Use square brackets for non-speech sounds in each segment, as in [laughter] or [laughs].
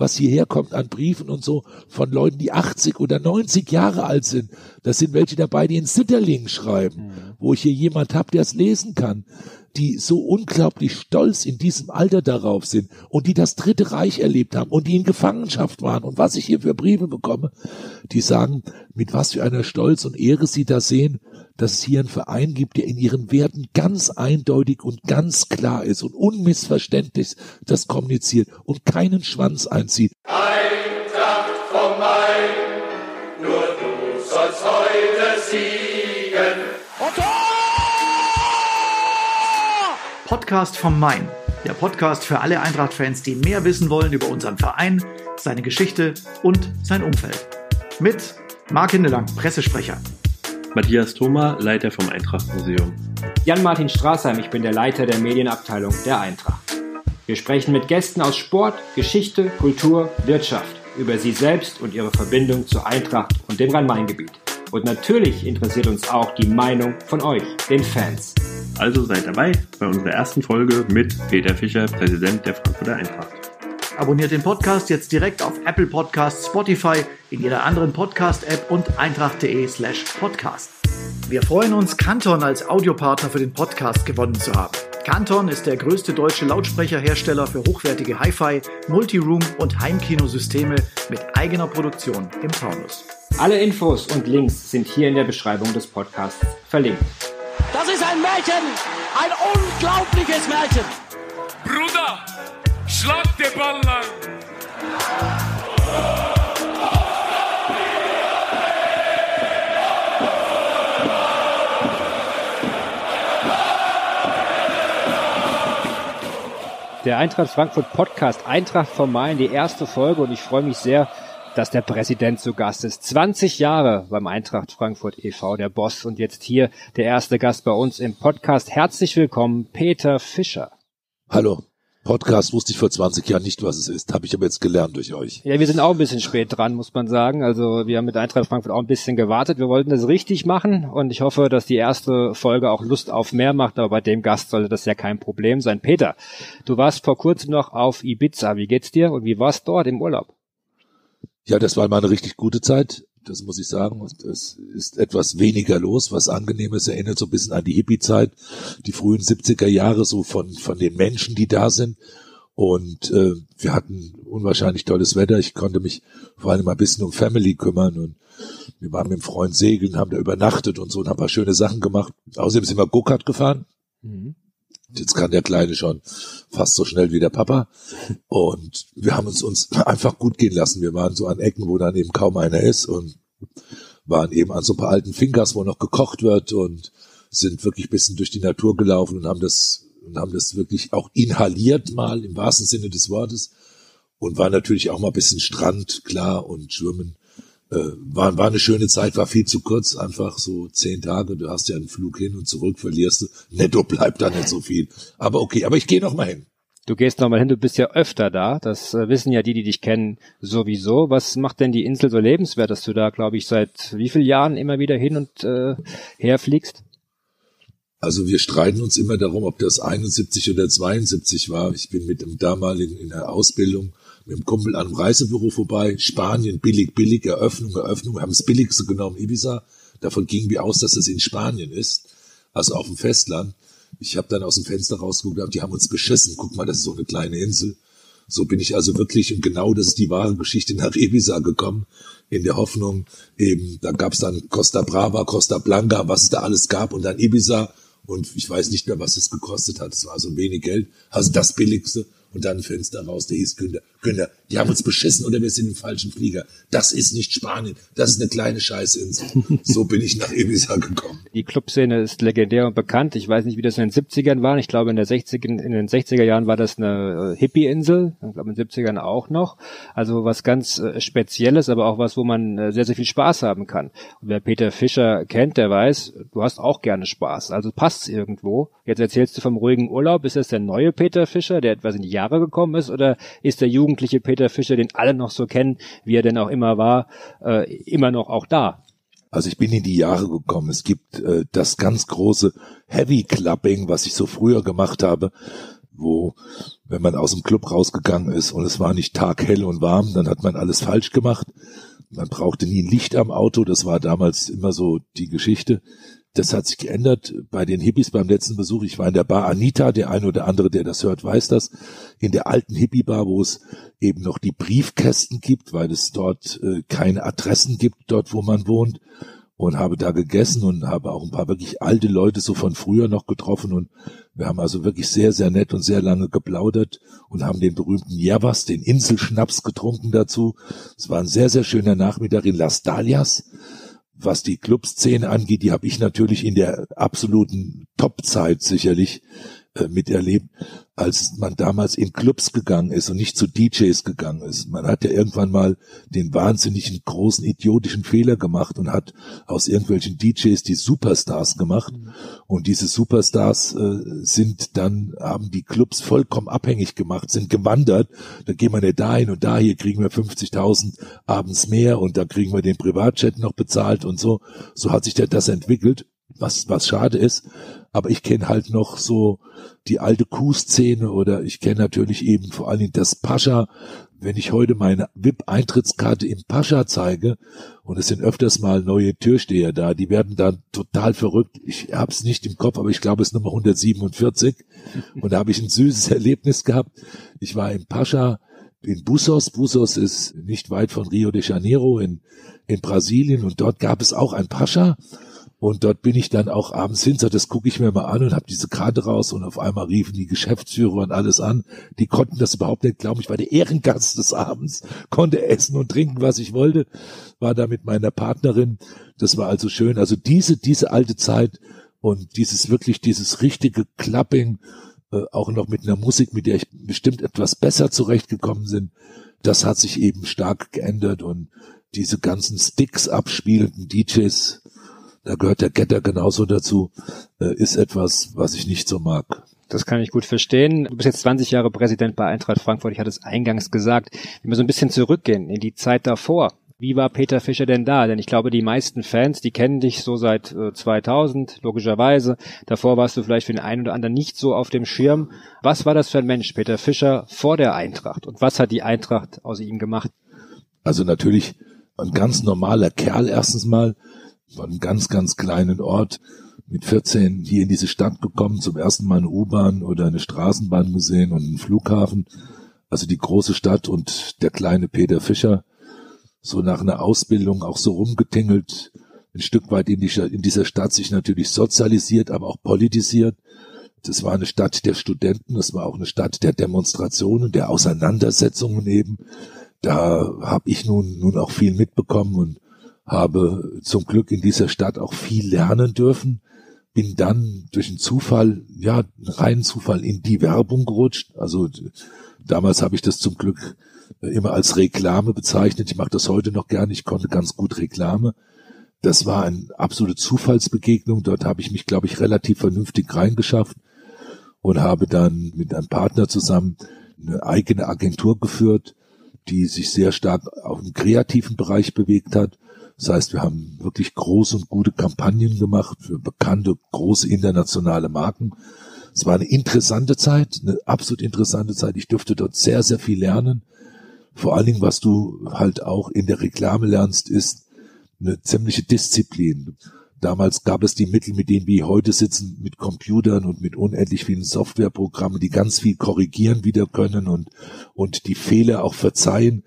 was hierher kommt an Briefen und so von Leuten, die 80 oder 90 Jahre alt sind. Das sind welche dabei, die in Sitterling schreiben, mhm. wo ich hier jemand habe, der es lesen kann die so unglaublich stolz in diesem Alter darauf sind und die das Dritte Reich erlebt haben und die in Gefangenschaft waren und was ich hier für Briefe bekomme, die sagen, mit was für einer Stolz und Ehre sie da sehen, dass es hier einen Verein gibt, der in ihren Werten ganz eindeutig und ganz klar ist und unmissverständlich das kommuniziert und keinen Schwanz einzieht. Eintracht vom Main, nur du sollst heute siegen. Podcast vom Main. Der Podcast für alle Eintracht-Fans, die mehr wissen wollen über unseren Verein, seine Geschichte und sein Umfeld. Mit Marc Hindelang, Pressesprecher. Matthias Thoma, Leiter vom Eintracht-Museum. Jan-Martin Straßheim, ich bin der Leiter der Medienabteilung der Eintracht. Wir sprechen mit Gästen aus Sport, Geschichte, Kultur, Wirtschaft über sie selbst und ihre Verbindung zur Eintracht und dem Rhein-Main-Gebiet. Und natürlich interessiert uns auch die Meinung von euch, den Fans. Also seid dabei bei unserer ersten Folge mit Peter Fischer, Präsident der Frankfurter Eintracht. Abonniert den Podcast jetzt direkt auf Apple Podcasts, Spotify, in jeder anderen Podcast-App und eintracht.de slash podcast. Wir freuen uns, Canton als Audiopartner für den Podcast gewonnen zu haben. Canton ist der größte deutsche Lautsprecherhersteller für hochwertige Hi-Fi, Multiroom und Heimkinosysteme mit eigener Produktion im Taunus. Alle Infos und Links sind hier in der Beschreibung des Podcasts verlinkt. Das ist ein Märchen, ein unglaubliches Märchen. Bruder, schlag den Ball lang. Der Eintracht Frankfurt Podcast Eintracht vom Main, die erste Folge und ich freue mich sehr, dass der Präsident zu Gast ist. 20 Jahre beim Eintracht Frankfurt e.V., der Boss und jetzt hier der erste Gast bei uns im Podcast. Herzlich willkommen, Peter Fischer. Hallo. Podcast wusste ich vor 20 Jahren nicht, was es ist. Habe ich aber jetzt gelernt durch euch. Ja, wir sind auch ein bisschen spät dran, muss man sagen. Also wir haben mit Eintracht Frankfurt auch ein bisschen gewartet. Wir wollten das richtig machen und ich hoffe, dass die erste Folge auch Lust auf mehr macht. Aber bei dem Gast sollte das ja kein Problem sein. Peter, du warst vor kurzem noch auf Ibiza. Wie geht's dir und wie war's dort im Urlaub? Ja, das war mal eine richtig gute Zeit. Das muss ich sagen. Es ist etwas weniger los, was angenehm ist. Erinnert so ein bisschen an die Hippie-Zeit, die frühen 70er Jahre, so von, von den Menschen, die da sind. Und äh, wir hatten unwahrscheinlich tolles Wetter. Ich konnte mich vor allem mal ein bisschen um Family kümmern und wir waren mit dem Freund segeln, haben da übernachtet und so und haben ein paar schöne Sachen gemacht. Außerdem sind wir Go-Kart gefahren. Mhm. Jetzt kann der Kleine schon fast so schnell wie der Papa. Und wir haben uns uns einfach gut gehen lassen. Wir waren so an Ecken, wo dann eben kaum einer ist und waren eben an so ein paar alten Finkers, wo noch gekocht wird und sind wirklich ein bisschen durch die Natur gelaufen und haben das, und haben das wirklich auch inhaliert mal im wahrsten Sinne des Wortes und war natürlich auch mal ein bisschen Strand, klar, und Schwimmen war, war eine schöne Zeit, war viel zu kurz, einfach so zehn Tage, du hast ja einen Flug hin und zurück, verlierst du, [laughs] netto bleibt da nicht so viel. Aber okay, aber ich gehe noch mal hin. Du gehst noch mal hin, du bist ja öfter da, das äh, wissen ja die, die dich kennen, sowieso. Was macht denn die Insel so lebenswert, dass du da, glaube ich, seit wie vielen Jahren immer wieder hin und äh, herfliegst? Also wir streiten uns immer darum, ob das 71 oder 72 war. Ich bin mit dem damaligen in der Ausbildung mit dem Kumpel an einem Reisebüro vorbei, Spanien, billig, billig, Eröffnung, Eröffnung, wir haben das billigste genommen, Ibiza. Davon gingen wir aus, dass es in Spanien ist, also auf dem Festland. Ich habe dann aus dem Fenster rausgeguckt, die haben uns beschissen. Guck mal, das ist so eine kleine Insel. So bin ich also wirklich, und genau das ist die wahre Geschichte, nach Ibiza gekommen, in der Hoffnung, eben, da gab es dann Costa Brava, Costa Blanca, was es da alles gab, und dann Ibiza, und ich weiß nicht mehr, was es gekostet hat. Es war so wenig Geld, also das Billigste und dann Fenster raus, der hieß Günther. Günther, die haben uns beschissen oder wir sind im falschen Flieger. Das ist nicht Spanien, das ist eine kleine Scheißinsel. [laughs] So bin ich nach Ibiza gekommen. Die Clubszene ist legendär und bekannt. Ich weiß nicht, wie das in den 70ern war. Ich glaube, in, der 60, in den 60er Jahren war das eine äh, Hippie-Insel. Ich glaube, in den 70ern auch noch. Also was ganz äh, Spezielles, aber auch was, wo man äh, sehr, sehr viel Spaß haben kann. Und wer Peter Fischer kennt, der weiß, du hast auch gerne Spaß. Also passt's irgendwo. Jetzt erzählst du vom ruhigen Urlaub. Ist das der neue Peter Fischer, der etwas in die Jahre gekommen ist, oder ist der jugendliche Peter Fischer, den alle noch so kennen, wie er denn auch immer war, äh, immer noch auch da? Also ich bin in die Jahre gekommen. Es gibt äh, das ganz große Heavy Clubbing, was ich so früher gemacht habe, wo wenn man aus dem Club rausgegangen ist und es war nicht taghell und warm, dann hat man alles falsch gemacht. Man brauchte nie ein Licht am Auto, das war damals immer so die Geschichte. Das hat sich geändert bei den Hippies beim letzten Besuch. Ich war in der Bar Anita, der eine oder andere, der das hört, weiß das. In der alten Hippie-Bar, wo es eben noch die Briefkästen gibt, weil es dort äh, keine Adressen gibt, dort wo man wohnt. Und habe da gegessen und habe auch ein paar wirklich alte Leute so von früher noch getroffen. Und wir haben also wirklich sehr, sehr nett und sehr lange geplaudert und haben den berühmten Javas, den Inselschnaps getrunken dazu. Es war ein sehr, sehr schöner Nachmittag in Las Dalias was die Clubszene angeht, die habe ich natürlich in der absoluten Topzeit sicherlich äh, miterlebt, als man damals in Clubs gegangen ist und nicht zu DJs gegangen ist. Man hat ja irgendwann mal den wahnsinnigen großen idiotischen Fehler gemacht und hat aus irgendwelchen DJs die Superstars gemacht. Und diese Superstars äh, sind dann, haben die Clubs vollkommen abhängig gemacht, sind gewandert. Da gehen wir nicht dahin und da, hier kriegen wir 50.000 abends mehr und da kriegen wir den Privatjet noch bezahlt und so. So hat sich das entwickelt was, was schade ist. Aber ich kenne halt noch so die alte Kuh-Szene oder ich kenne natürlich eben vor allen Dingen das Pascha. Wenn ich heute meine VIP-Eintrittskarte im Pascha zeige und es sind öfters mal neue Türsteher da, die werden dann total verrückt. Ich hab's nicht im Kopf, aber ich glaube es ist Nummer 147 und da habe ich ein süßes [laughs] Erlebnis gehabt. Ich war im Pascha in Bussos. Bussos ist nicht weit von Rio de Janeiro in, in Brasilien und dort gab es auch ein Pascha und dort bin ich dann auch abends hin, so das gucke ich mir mal an und habe diese Karte raus und auf einmal riefen die Geschäftsführer und alles an. Die konnten das überhaupt nicht glauben. Ich war der Ehrengast des Abends, konnte essen und trinken, was ich wollte, war da mit meiner Partnerin. Das war also schön. Also diese, diese alte Zeit und dieses wirklich, dieses richtige Clapping, äh, auch noch mit einer Musik, mit der ich bestimmt etwas besser zurechtgekommen bin, das hat sich eben stark geändert und diese ganzen Sticks abspielenden DJs, da gehört der Getter genauso dazu, äh, ist etwas, was ich nicht so mag. Das kann ich gut verstehen. Du bist jetzt 20 Jahre Präsident bei Eintracht Frankfurt. Ich hatte es eingangs gesagt. Wenn wir so ein bisschen zurückgehen in die Zeit davor. Wie war Peter Fischer denn da? Denn ich glaube, die meisten Fans, die kennen dich so seit äh, 2000, logischerweise. Davor warst du vielleicht für den einen oder anderen nicht so auf dem Schirm. Was war das für ein Mensch, Peter Fischer, vor der Eintracht? Und was hat die Eintracht aus ihm gemacht? Also natürlich ein ganz normaler Kerl erstens mal, von einem ganz, ganz kleinen Ort mit 14 hier in diese Stadt gekommen, zum ersten Mal eine U-Bahn oder eine Straßenbahn gesehen und einen Flughafen. Also die große Stadt und der kleine Peter Fischer, so nach einer Ausbildung auch so rumgetingelt, ein Stück weit in, die, in dieser Stadt sich natürlich sozialisiert, aber auch politisiert. Das war eine Stadt der Studenten, das war auch eine Stadt der Demonstrationen, der Auseinandersetzungen eben. Da habe ich nun, nun auch viel mitbekommen und habe zum Glück in dieser Stadt auch viel lernen dürfen, bin dann durch einen Zufall, ja, einen reinen Zufall in die Werbung gerutscht. Also damals habe ich das zum Glück immer als Reklame bezeichnet. Ich mache das heute noch gerne. Ich konnte ganz gut Reklame. Das war eine absolute Zufallsbegegnung. Dort habe ich mich, glaube ich, relativ vernünftig reingeschafft und habe dann mit einem Partner zusammen eine eigene Agentur geführt, die sich sehr stark auf dem kreativen Bereich bewegt hat das heißt, wir haben wirklich große und gute Kampagnen gemacht für bekannte, große internationale Marken. Es war eine interessante Zeit, eine absolut interessante Zeit. Ich durfte dort sehr, sehr viel lernen. Vor allen Dingen, was du halt auch in der Reklame lernst, ist eine ziemliche Disziplin. Damals gab es die Mittel, mit denen wir heute sitzen, mit Computern und mit unendlich vielen Softwareprogrammen, die ganz viel korrigieren wieder können und, und die Fehler auch verzeihen.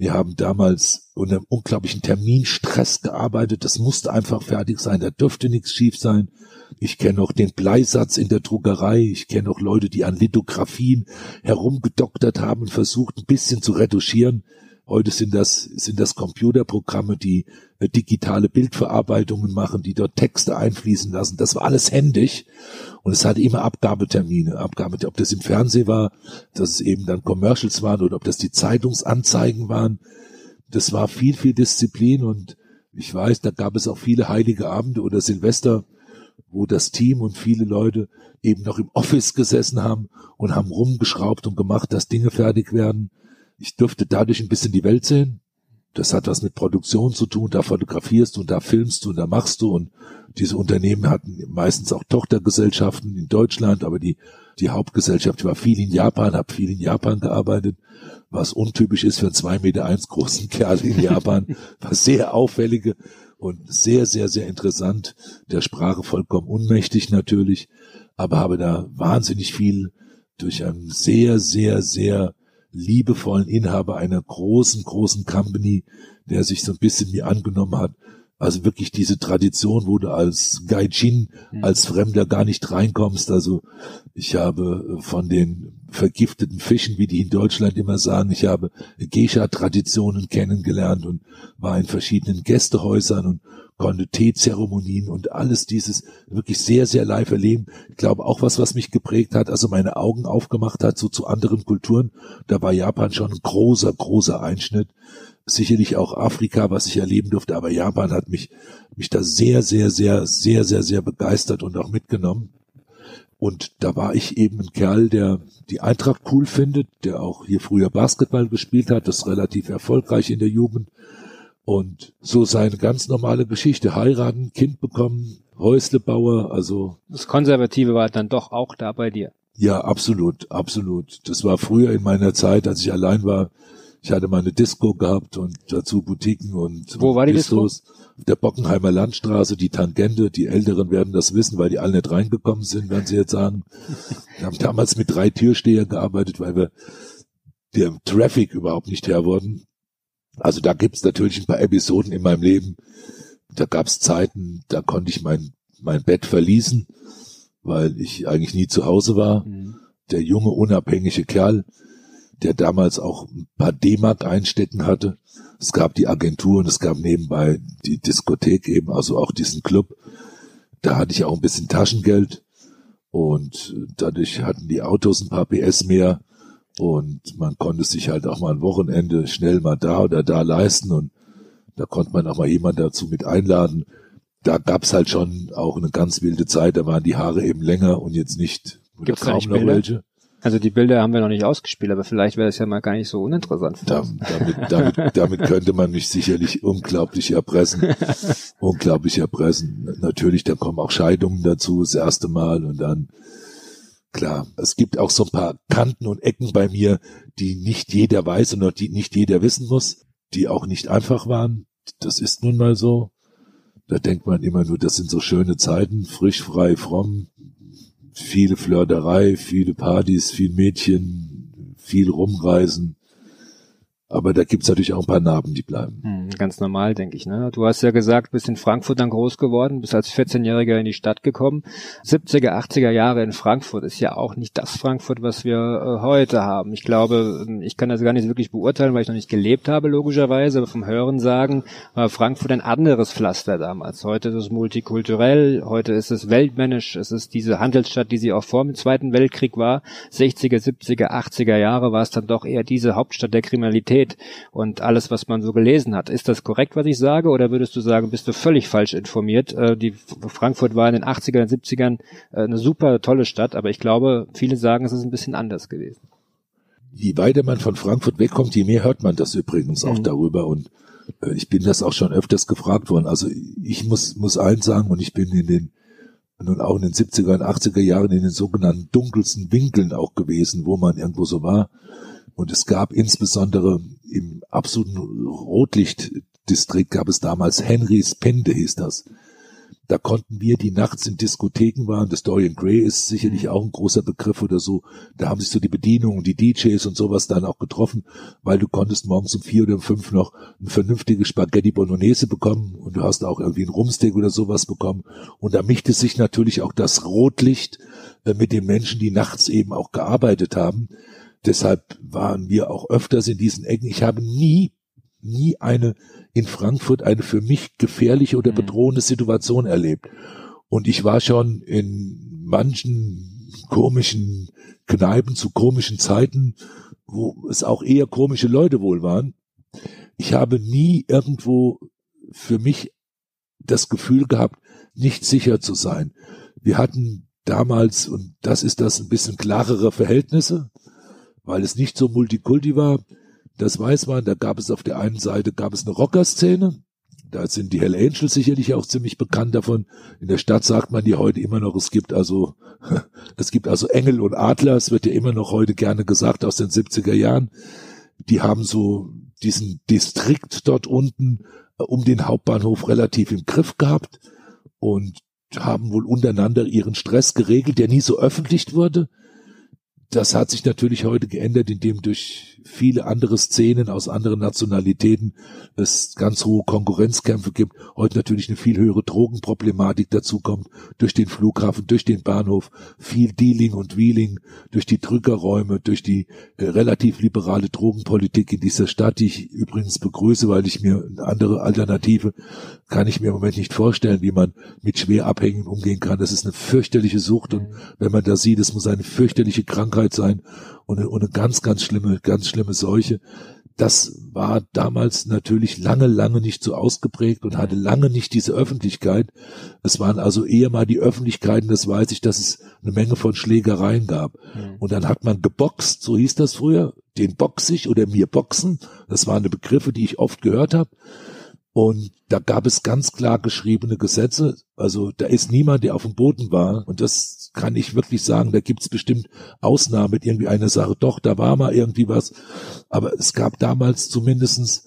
Wir haben damals unter einem unglaublichen Terminstress gearbeitet. Das musste einfach fertig sein. Da dürfte nichts schief sein. Ich kenne auch den Bleisatz in der Druckerei. Ich kenne auch Leute, die an Lithografien herumgedoktert haben und versucht, ein bisschen zu retuschieren. Heute sind das, sind das Computerprogramme, die äh, digitale Bildverarbeitungen machen, die dort Texte einfließen lassen. Das war alles händisch. Und es hatte immer Abgabetermine. Abgabe, ob das im Fernsehen war, dass es eben dann Commercials waren oder ob das die Zeitungsanzeigen waren. Das war viel, viel Disziplin und ich weiß, da gab es auch viele heilige Abende oder Silvester, wo das Team und viele Leute eben noch im Office gesessen haben und haben rumgeschraubt und gemacht, dass Dinge fertig werden. Ich durfte dadurch ein bisschen die Welt sehen. das hat was mit Produktion zu tun, da fotografierst du und da filmst du und da machst du. Und diese Unternehmen hatten meistens auch Tochtergesellschaften in Deutschland, aber die, die Hauptgesellschaft war viel in Japan, habe viel in Japan gearbeitet, was untypisch ist für einen zwei Meter eins großen [laughs] Kerl in Japan, was sehr auffällige und sehr, sehr, sehr interessant, der Sprache vollkommen unmächtig natürlich, aber habe da wahnsinnig viel durch einen sehr, sehr, sehr liebevollen Inhaber einer großen, großen Company, der sich so ein bisschen mir angenommen hat. Also wirklich diese Tradition, wo du als Gaijin, mhm. als Fremder gar nicht reinkommst. Also ich habe von den vergifteten Fischen, wie die in Deutschland immer sagen, ich habe Geisha-Traditionen kennengelernt und war in verschiedenen Gästehäusern und konnte Teezeremonien und alles dieses wirklich sehr, sehr live erleben. Ich glaube auch was, was mich geprägt hat, also meine Augen aufgemacht hat, so zu anderen Kulturen. Da war Japan schon ein großer, großer Einschnitt. Sicherlich auch Afrika, was ich erleben durfte, aber Japan hat mich, mich da sehr, sehr, sehr, sehr, sehr, sehr begeistert und auch mitgenommen. Und da war ich eben ein Kerl, der die Eintracht cool findet, der auch hier früher Basketball gespielt hat, das relativ erfolgreich in der Jugend und so seine ganz normale Geschichte. Heiraten, Kind bekommen, Häuslebauer, also. Das Konservative war dann doch auch da bei dir. Ja, absolut, absolut. Das war früher in meiner Zeit, als ich allein war. Ich hatte meine Disco gehabt und dazu Boutiquen und Wo war die Bistros. Disco? Der Bockenheimer Landstraße, die Tangente, die Älteren werden das wissen, weil die alle nicht reingekommen sind, werden sie jetzt sagen. Wir haben damals mit drei Türsteher gearbeitet, weil wir dem Traffic überhaupt nicht her wurden. Also da gibt's natürlich ein paar Episoden in meinem Leben. Da gab's Zeiten, da konnte ich mein, mein Bett verließen, weil ich eigentlich nie zu Hause war. Mhm. Der junge, unabhängige Kerl, der damals auch ein paar D-Mark einstecken hatte. Es gab die Agentur und es gab nebenbei die Diskothek eben, also auch diesen Club. Da hatte ich auch ein bisschen Taschengeld und dadurch hatten die Autos ein paar PS mehr und man konnte sich halt auch mal ein Wochenende schnell mal da oder da leisten und da konnte man auch mal jemand dazu mit einladen. Da gab's halt schon auch eine ganz wilde Zeit, da waren die Haare eben länger und jetzt nicht Gibt's kaum noch welche. Also die Bilder haben wir noch nicht ausgespielt, aber vielleicht wäre das ja mal gar nicht so uninteressant. Da, damit, damit, damit könnte man mich sicherlich unglaublich erpressen. [laughs] unglaublich erpressen. Natürlich, da kommen auch Scheidungen dazu, das erste Mal und dann Klar, es gibt auch so ein paar Kanten und Ecken bei mir, die nicht jeder weiß und die nicht jeder wissen muss, die auch nicht einfach waren. Das ist nun mal so. Da denkt man immer nur, das sind so schöne Zeiten, frisch, frei, fromm, viele Flirterei, viele Partys, viel Mädchen, viel rumreisen. Aber da gibt's natürlich auch ein paar Narben, die bleiben. Hm, ganz normal, denke ich. Ne? Du hast ja gesagt, bist in Frankfurt dann groß geworden, bist als 14-Jähriger in die Stadt gekommen. 70er, 80er Jahre in Frankfurt ist ja auch nicht das Frankfurt, was wir äh, heute haben. Ich glaube, ähm, ich kann das gar nicht wirklich beurteilen, weil ich noch nicht gelebt habe, logischerweise, aber vom Hören sagen, war Frankfurt ein anderes Pflaster damals. Heute ist es multikulturell, heute ist es weltmännisch, es ist diese Handelsstadt, die sie auch vor dem Zweiten Weltkrieg war. 60er, 70er, 80er Jahre war es dann doch eher diese Hauptstadt der Kriminalität Realität und alles, was man so gelesen hat. Ist das korrekt, was ich sage, oder würdest du sagen, bist du völlig falsch informiert? Äh, die Frankfurt war in den 80ern, 70ern äh, eine super tolle Stadt, aber ich glaube, viele sagen, es ist ein bisschen anders gewesen. Je weiter man von Frankfurt wegkommt, je mehr hört man das übrigens auch mhm. darüber und äh, ich bin das auch schon öfters gefragt worden. Also ich muss, muss allen sagen, und ich bin in den nun auch in den 70er und 80er Jahren in den sogenannten dunkelsten Winkeln auch gewesen, wo man irgendwo so war. Und es gab insbesondere im absoluten Rotlichtdistrikt gab es damals Henrys Pende hieß das. Da konnten wir, die nachts in Diskotheken waren, das Dorian Gray ist sicherlich auch ein großer Begriff oder so, da haben sich so die Bedienungen, die DJs und sowas dann auch getroffen, weil du konntest morgens um vier oder um fünf noch ein vernünftiges Spaghetti Bolognese bekommen und du hast auch irgendwie ein Rumsteak oder sowas bekommen. Und da mischte sich natürlich auch das Rotlicht äh, mit den Menschen, die nachts eben auch gearbeitet haben. Deshalb waren wir auch öfters in diesen Ecken. Ich habe nie, nie eine in Frankfurt eine für mich gefährliche oder mhm. bedrohende Situation erlebt. Und ich war schon in manchen komischen Kneipen zu komischen Zeiten, wo es auch eher komische Leute wohl waren. Ich habe nie irgendwo für mich das Gefühl gehabt, nicht sicher zu sein. Wir hatten damals, und das ist das ein bisschen klarere Verhältnisse, weil es nicht so Multikulti war, Das weiß man. Da gab es auf der einen Seite gab es eine Rockerszene. Da sind die Hell Angels sicherlich auch ziemlich bekannt davon. In der Stadt sagt man die heute immer noch, es gibt also, [laughs] es gibt also Engel und Adler. Es wird ja immer noch heute gerne gesagt aus den 70er Jahren. Die haben so diesen Distrikt dort unten äh, um den Hauptbahnhof relativ im Griff gehabt und haben wohl untereinander ihren Stress geregelt, der nie so öffentlich wurde. Das hat sich natürlich heute geändert, indem durch viele andere Szenen aus anderen Nationalitäten es ganz hohe Konkurrenzkämpfe gibt. Heute natürlich eine viel höhere Drogenproblematik dazu kommt, durch den Flughafen, durch den Bahnhof, viel Dealing und Wheeling, durch die Drückerräume, durch die äh, relativ liberale Drogenpolitik in dieser Stadt, die ich übrigens begrüße, weil ich mir eine andere Alternative kann ich mir im Moment nicht vorstellen, wie man mit Schwerabhängigen umgehen kann. Das ist eine fürchterliche Sucht und wenn man da sieht, es muss eine fürchterliche Krankheit sein und eine, und eine ganz, ganz schlimme, ganz schlimme Seuche. Das war damals natürlich lange, lange nicht so ausgeprägt und hatte lange nicht diese Öffentlichkeit. Es waren also eher mal die Öffentlichkeiten, das weiß ich, dass es eine Menge von Schlägereien gab. Mhm. Und dann hat man geboxt, so hieß das früher, den box ich oder mir boxen. Das waren die Begriffe, die ich oft gehört habe. Und da gab es ganz klar geschriebene Gesetze. Also da ist niemand, der auf dem Boden war. Und das kann ich wirklich sagen. Da gibt es bestimmt Ausnahmen mit irgendwie einer Sache. Doch, da war mal irgendwie was. Aber es gab damals zumindestens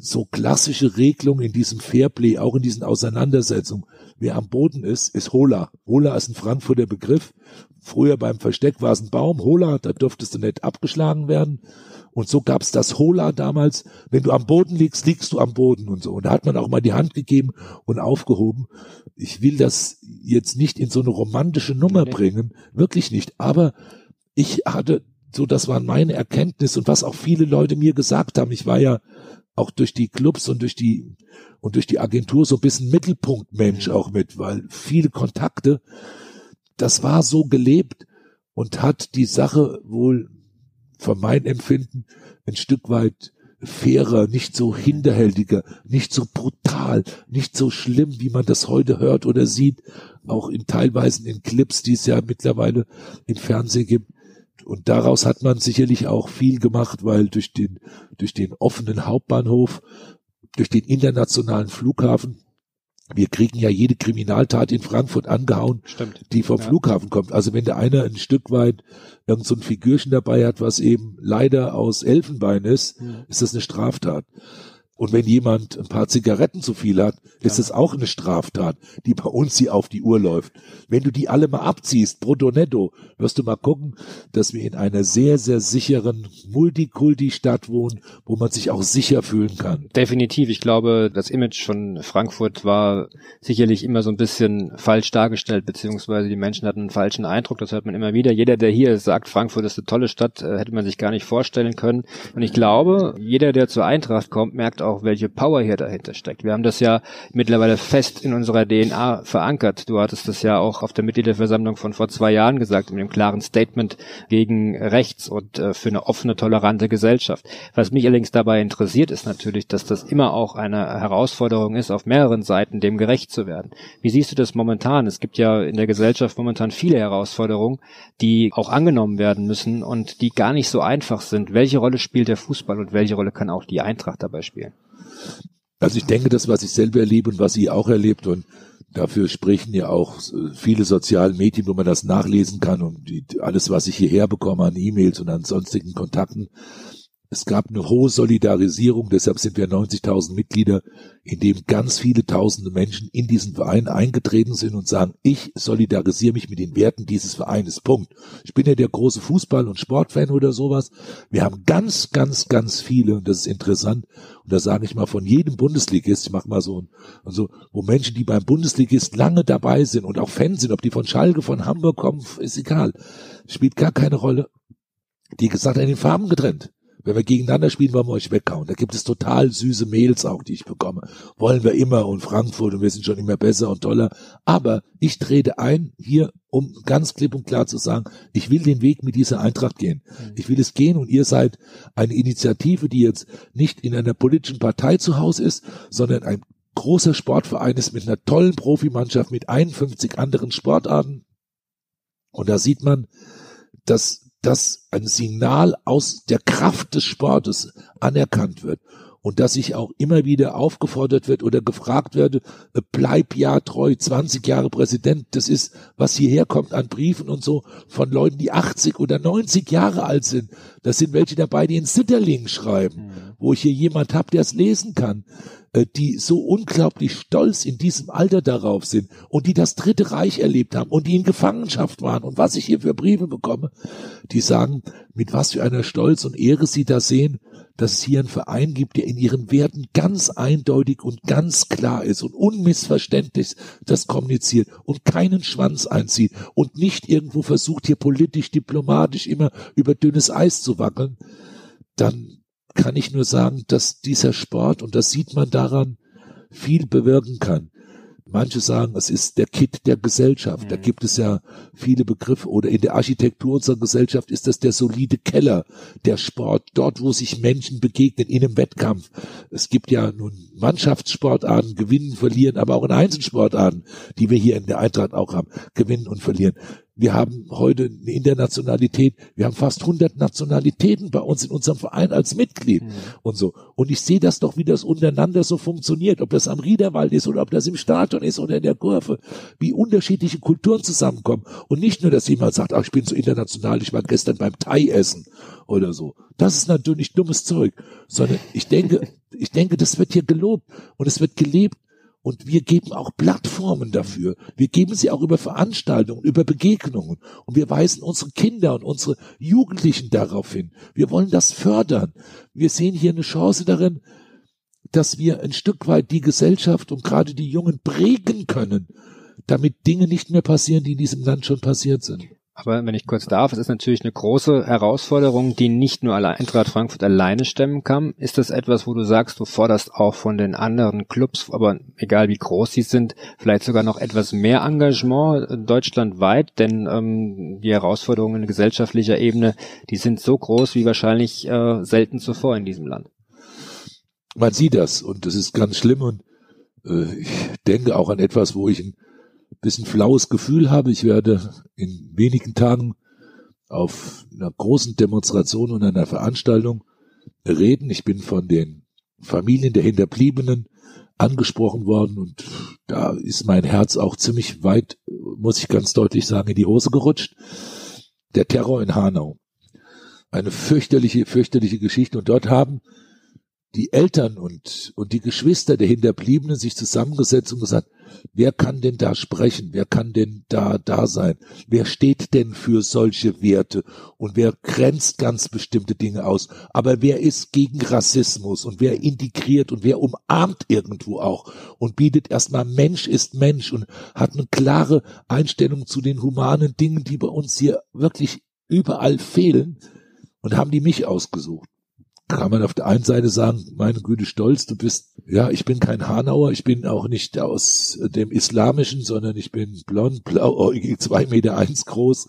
so klassische Regelungen in diesem Fairplay, auch in diesen Auseinandersetzungen. Wer am Boden ist, ist Hola. Hola ist ein Frankfurter Begriff. Früher beim Versteck war es ein Baum. Hola, da durftest du nicht abgeschlagen werden. Und so gab's das Hola damals, wenn du am Boden liegst, liegst du am Boden und so. Und da hat man auch mal die Hand gegeben und aufgehoben. Ich will das jetzt nicht in so eine romantische Nummer bringen, wirklich nicht. Aber ich hatte, so das waren meine Erkenntnisse und was auch viele Leute mir gesagt haben. Ich war ja auch durch die Clubs und durch die und durch die Agentur so ein bisschen Mittelpunktmensch auch mit, weil viele Kontakte, das war so gelebt und hat die Sache wohl von meinem Empfinden ein Stück weit fairer, nicht so hinterhältiger, nicht so brutal, nicht so schlimm, wie man das heute hört oder sieht, auch in teilweise in Clips, die es ja mittlerweile im Fernsehen gibt. Und daraus hat man sicherlich auch viel gemacht, weil durch den, durch den offenen Hauptbahnhof, durch den internationalen Flughafen wir kriegen ja jede Kriminaltat in Frankfurt angehauen, Stimmt. die vom ja. Flughafen kommt. Also wenn der einer ein Stück weit irgend so ein Figürchen dabei hat, was eben leider aus Elfenbein ist, mhm. ist das eine Straftat. Und wenn jemand ein paar Zigaretten zu viel hat, ist es auch eine Straftat, die bei uns hier auf die Uhr läuft. Wenn du die alle mal abziehst, brutto netto, wirst du mal gucken, dass wir in einer sehr, sehr sicheren Multikulti-Stadt wohnen, wo man sich auch sicher fühlen kann. Definitiv. Ich glaube, das Image von Frankfurt war sicherlich immer so ein bisschen falsch dargestellt, beziehungsweise die Menschen hatten einen falschen Eindruck. Das hört man immer wieder. Jeder, der hier sagt, Frankfurt ist eine tolle Stadt, äh, hätte man sich gar nicht vorstellen können. Und ich glaube, jeder, der zur Eintracht kommt, merkt auch, auch, welche Power hier dahinter steckt. Wir haben das ja mittlerweile fest in unserer DNA verankert. Du hattest das ja auch auf der Mitgliederversammlung von vor zwei Jahren gesagt, mit dem klaren Statement gegen rechts und äh, für eine offene, tolerante Gesellschaft. Was mich allerdings dabei interessiert, ist natürlich, dass das immer auch eine Herausforderung ist, auf mehreren Seiten dem gerecht zu werden. Wie siehst du das momentan? Es gibt ja in der Gesellschaft momentan viele Herausforderungen, die auch angenommen werden müssen und die gar nicht so einfach sind. Welche Rolle spielt der Fußball und welche Rolle kann auch die Eintracht dabei spielen? Also ich denke, das, was ich selber erlebe und was ihr auch erlebt und dafür sprechen ja auch viele soziale Medien, wo man das nachlesen kann und die, alles, was ich hierher bekomme an E-Mails und an sonstigen Kontakten, es gab eine hohe Solidarisierung, deshalb sind wir 90.000 Mitglieder, in dem ganz viele tausende Menschen in diesen Verein eingetreten sind und sagen, ich solidarisiere mich mit den Werten dieses Vereines. Punkt. Ich bin ja der große Fußball- und Sportfan oder sowas. Wir haben ganz, ganz, ganz viele, und das ist interessant, und da sage ich mal von jedem Bundesligist, ich mache mal so, also, wo Menschen, die beim Bundesligist lange dabei sind und auch Fans sind, ob die von Schalke, von Hamburg kommen, ist egal. Spielt gar keine Rolle. Die gesagt, in den Farben getrennt. Wenn wir gegeneinander spielen, wollen wir euch weghauen. Da gibt es total süße Mails auch, die ich bekomme. Wollen wir immer und Frankfurt und wir sind schon immer besser und toller. Aber ich trete ein, hier, um ganz klipp und klar zu sagen, ich will den Weg mit dieser Eintracht gehen. Mhm. Ich will es gehen und ihr seid eine Initiative, die jetzt nicht in einer politischen Partei zu Hause ist, sondern ein großer Sportverein ist mit einer tollen Profimannschaft, mit 51 anderen Sportarten. Und da sieht man, dass dass ein Signal aus der Kraft des Sportes anerkannt wird und dass ich auch immer wieder aufgefordert wird oder gefragt werde, äh, bleib ja treu, 20 Jahre Präsident, das ist, was hierher kommt an Briefen und so von Leuten, die 80 oder 90 Jahre alt sind. Das sind welche dabei, die in Sitterling schreiben, mhm. wo ich hier jemand habe, der es lesen kann, die so unglaublich stolz in diesem Alter darauf sind und die das Dritte Reich erlebt haben und die in Gefangenschaft waren und was ich hier für Briefe bekomme, die sagen, mit was für einer Stolz und Ehre sie da sehen, dass es hier einen Verein gibt, der in ihren Werten ganz eindeutig und ganz klar ist und unmissverständlich das kommuniziert und keinen Schwanz einzieht und nicht irgendwo versucht, hier politisch, diplomatisch immer über dünnes Eis zu wackeln, dann kann ich nur sagen, dass dieser Sport, und das sieht man daran, viel bewirken kann. Manche sagen, es ist der Kit der Gesellschaft. Da mhm. gibt es ja viele Begriffe. Oder in der Architektur unserer Gesellschaft ist das der solide Keller, der Sport, dort, wo sich Menschen begegnen in einem Wettkampf. Es gibt ja nun Mannschaftssportarten, gewinnen, verlieren, aber auch in Einzelsportarten, die wir hier in der Eintracht auch haben, gewinnen und verlieren. Wir haben heute eine Internationalität, wir haben fast 100 Nationalitäten bei uns in unserem Verein als Mitglied mhm. und so. Und ich sehe das doch, wie das untereinander so funktioniert, ob das am Riederwald ist oder ob das im Stadion ist oder in der Kurve, wie unterschiedliche Kulturen zusammenkommen. Und nicht nur, dass jemand sagt, ach, ich bin so international, ich war gestern beim Thai essen oder so. Das ist natürlich dummes Zeug, sondern ich denke, ich denke, das wird hier gelobt und es wird gelebt und wir geben auch Plattformen dafür. Wir geben sie auch über Veranstaltungen, über Begegnungen. Und wir weisen unsere Kinder und unsere Jugendlichen darauf hin. Wir wollen das fördern. Wir sehen hier eine Chance darin, dass wir ein Stück weit die Gesellschaft und gerade die Jungen prägen können, damit Dinge nicht mehr passieren, die in diesem Land schon passiert sind. Aber wenn ich kurz darf, es ist natürlich eine große Herausforderung, die nicht nur Eintracht Frankfurt alleine stemmen kann. Ist das etwas, wo du sagst, du forderst auch von den anderen Clubs, aber egal wie groß sie sind, vielleicht sogar noch etwas mehr Engagement deutschlandweit? Denn ähm, die Herausforderungen in gesellschaftlicher Ebene, die sind so groß wie wahrscheinlich äh, selten zuvor in diesem Land. Man sieht das und das ist ganz schlimm und äh, ich denke auch an etwas, wo ich ein bisschen flaues Gefühl habe. Ich werde in wenigen Tagen auf einer großen Demonstration und einer Veranstaltung reden. Ich bin von den Familien der Hinterbliebenen angesprochen worden und da ist mein Herz auch ziemlich weit, muss ich ganz deutlich sagen, in die Hose gerutscht. Der Terror in Hanau. Eine fürchterliche, fürchterliche Geschichte und dort haben die Eltern und, und die Geschwister der Hinterbliebenen sich zusammengesetzt und gesagt, wer kann denn da sprechen? Wer kann denn da, da sein? Wer steht denn für solche Werte? Und wer grenzt ganz bestimmte Dinge aus? Aber wer ist gegen Rassismus? Und wer integriert und wer umarmt irgendwo auch? Und bietet erstmal Mensch ist Mensch und hat eine klare Einstellung zu den humanen Dingen, die bei uns hier wirklich überall fehlen und haben die mich ausgesucht kann man auf der einen Seite sagen, meine Güte, stolz, du bist, ja, ich bin kein Hanauer, ich bin auch nicht aus dem Islamischen, sondern ich bin blond, blauäugig, zwei Meter eins groß.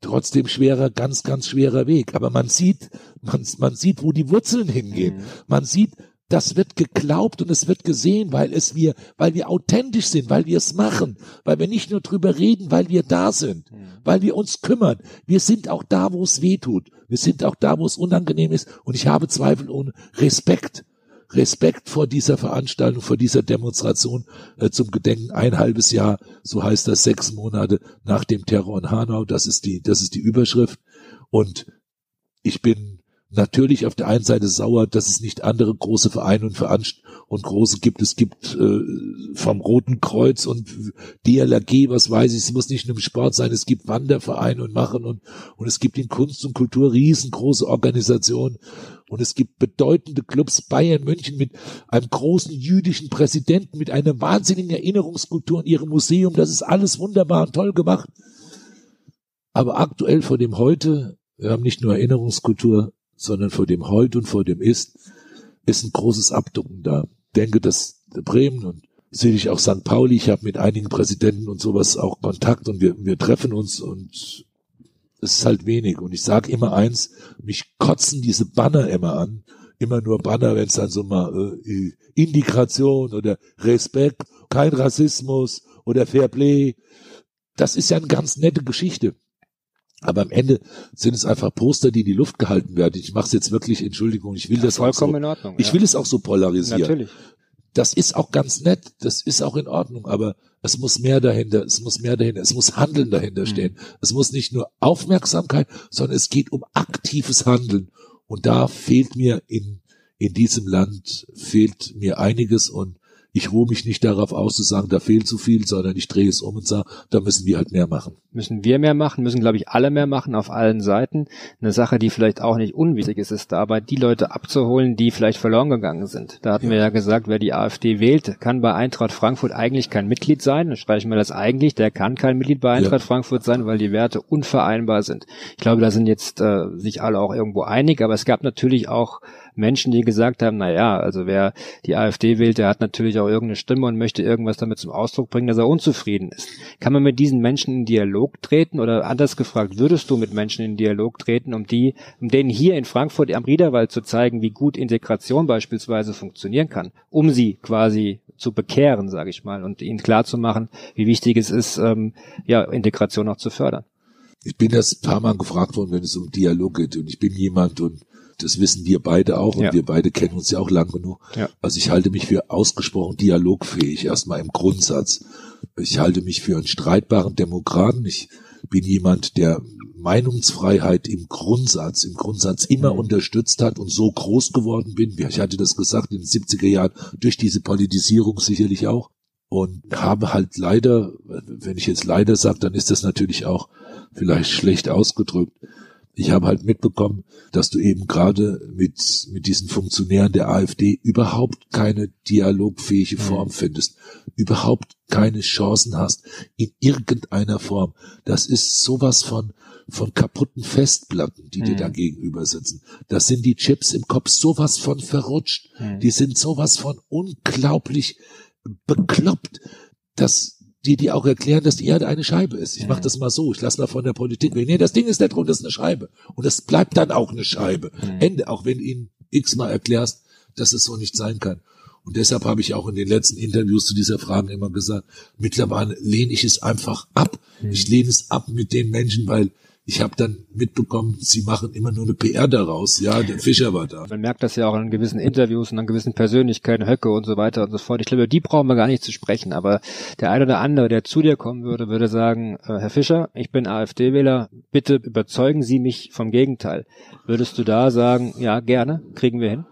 Trotzdem schwerer, ganz, ganz schwerer Weg. Aber man sieht, man, man sieht, wo die Wurzeln hingehen. Mhm. Man sieht, das wird geglaubt und es wird gesehen, weil es wir, weil wir authentisch sind, weil wir es machen, weil wir nicht nur drüber reden, weil wir da sind, mhm. weil wir uns kümmern. Wir sind auch da, wo es weh tut. Wir sind auch da, wo es unangenehm ist. Und ich habe Zweifel und Respekt. Respekt vor dieser Veranstaltung, vor dieser Demonstration äh, zum Gedenken ein halbes Jahr, so heißt das sechs Monate nach dem Terror in Hanau. Das ist die, das ist die Überschrift. Und ich bin natürlich auf der einen Seite sauer, dass es nicht andere große Vereine und Veranst und große gibt. Es gibt äh, vom Roten Kreuz und DLRG, was weiß ich, es muss nicht nur im Sport sein, es gibt Wandervereine und Machen und, und es gibt in Kunst und Kultur riesengroße Organisationen und es gibt bedeutende Clubs, Bayern München mit einem großen jüdischen Präsidenten, mit einer wahnsinnigen Erinnerungskultur in ihrem Museum. Das ist alles wunderbar und toll gemacht. Aber aktuell vor dem Heute, wir haben nicht nur Erinnerungskultur, sondern vor dem Heute und vor dem Ist, ist ein großes Abducken da. Denke, dass Bremen und sehe ich auch St. Pauli, ich habe mit einigen Präsidenten und sowas auch Kontakt und wir, wir treffen uns und es ist halt wenig. Und ich sage immer eins, mich kotzen diese Banner immer an. Immer nur Banner, wenn es dann so mal äh, Integration oder Respekt, kein Rassismus oder Fairplay. Das ist ja eine ganz nette Geschichte. Aber am Ende sind es einfach Poster, die in die Luft gehalten werden. Ich mache es jetzt wirklich, Entschuldigung, ich will Ja, das auch so, vollkommen in Ordnung, ich ja. will es auch so polarisieren. Natürlich. Das ist auch ganz nett, das ist auch in Ordnung, aber es muss mehr dahinter, es muss mehr dahinter, es muss Handeln Mhm. dahinter stehen. Es muss nicht nur Aufmerksamkeit, sondern es geht um aktives Handeln. Und da fehlt mir in, in diesem Land, fehlt mir einiges und ich ruhe mich nicht darauf aus zu sagen, da fehlt zu viel, sondern ich drehe es um und sage, da müssen wir halt mehr machen. müssen wir mehr machen, müssen, glaube ich, alle mehr machen auf allen Seiten. Eine Sache, die vielleicht auch nicht unwichtig ist, ist dabei, die Leute abzuholen, die vielleicht verloren gegangen sind. Da hatten wir ja gesagt, wer die AfD wählt, kann bei Eintracht Frankfurt eigentlich kein Mitglied sein. Dann streichen wir das eigentlich. Der kann kein Mitglied bei Eintracht Ja. Frankfurt sein, weil die Werte unvereinbar sind. Ich glaube, da sind jetzt äh, sich alle auch irgendwo einig, aber es gab natürlich auch Menschen, die gesagt haben, na ja, also wer die AfD wählt, der hat natürlich auch irgendeine Stimme und möchte irgendwas damit zum Ausdruck bringen, dass er unzufrieden ist. Kann man mit diesen Menschen in Dialog treten oder anders gefragt, würdest du mit Menschen in Dialog treten, um die, um denen hier in Frankfurt am Riederwald zu zeigen, wie gut Integration beispielsweise funktionieren kann, um sie quasi zu bekehren, sage ich mal, und ihnen klarzumachen, wie wichtig es ist, ähm, ja, Integration auch zu fördern. Ich bin das ein paar Mal gefragt worden, wenn es um Dialog geht. Und ich bin jemand, und das wissen wir beide auch, und Ja. wir beide kennen uns ja auch lang genug. Ja. Also ich halte mich für ausgesprochen dialogfähig, erstmal im Grundsatz. Ich halte mich für einen streitbaren Demokraten. Ich bin jemand, der Meinungsfreiheit im Grundsatz, im Grundsatz immer unterstützt hat und so groß geworden bin. Ich hatte das gesagt in den 70er Jahren durch diese Politisierung sicherlich auch und habe halt leider, wenn ich jetzt leider sage, dann ist das natürlich auch vielleicht schlecht ausgedrückt. Ich habe halt mitbekommen, dass du eben gerade mit, mit diesen Funktionären der AfD überhaupt keine dialogfähige Form findest, überhaupt keine Chancen hast in irgendeiner Form. Das ist sowas von, von kaputten Festplatten, die dir da gegenüber sitzen. Das sind die Chips im Kopf sowas von verrutscht. Die sind sowas von unglaublich bekloppt, dass die die auch erklären, dass die Erde eine Scheibe ist. Ich mache das mal so, ich lasse mal von der Politik weg. Nee, das Ding ist nicht rund, das ist eine Scheibe. Und das bleibt dann auch eine Scheibe. Ende, auch wenn du ihnen x-mal erklärst, dass es so nicht sein kann. Und deshalb habe ich auch in den letzten Interviews zu dieser Frage immer gesagt, mittlerweile lehne ich es einfach ab. Ich lehne es ab mit den Menschen, weil ich habe dann mitbekommen, sie machen immer nur eine PR daraus. Ja, der Fischer war da. Man merkt das ja auch an gewissen Interviews und an gewissen Persönlichkeiten, Höcke und so weiter und so fort. Ich glaube, die brauchen wir gar nicht zu sprechen. Aber der eine oder andere, der zu dir kommen würde, würde sagen, äh, Herr Fischer, ich bin AfD-Wähler, bitte überzeugen Sie mich vom Gegenteil. Würdest du da sagen, ja, gerne, kriegen wir hin?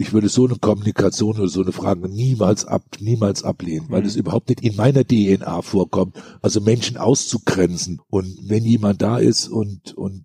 Ich würde so eine Kommunikation oder so eine Frage niemals ab, niemals ablehnen, weil es überhaupt nicht in meiner DNA vorkommt, also Menschen auszugrenzen. Und wenn jemand da ist und, und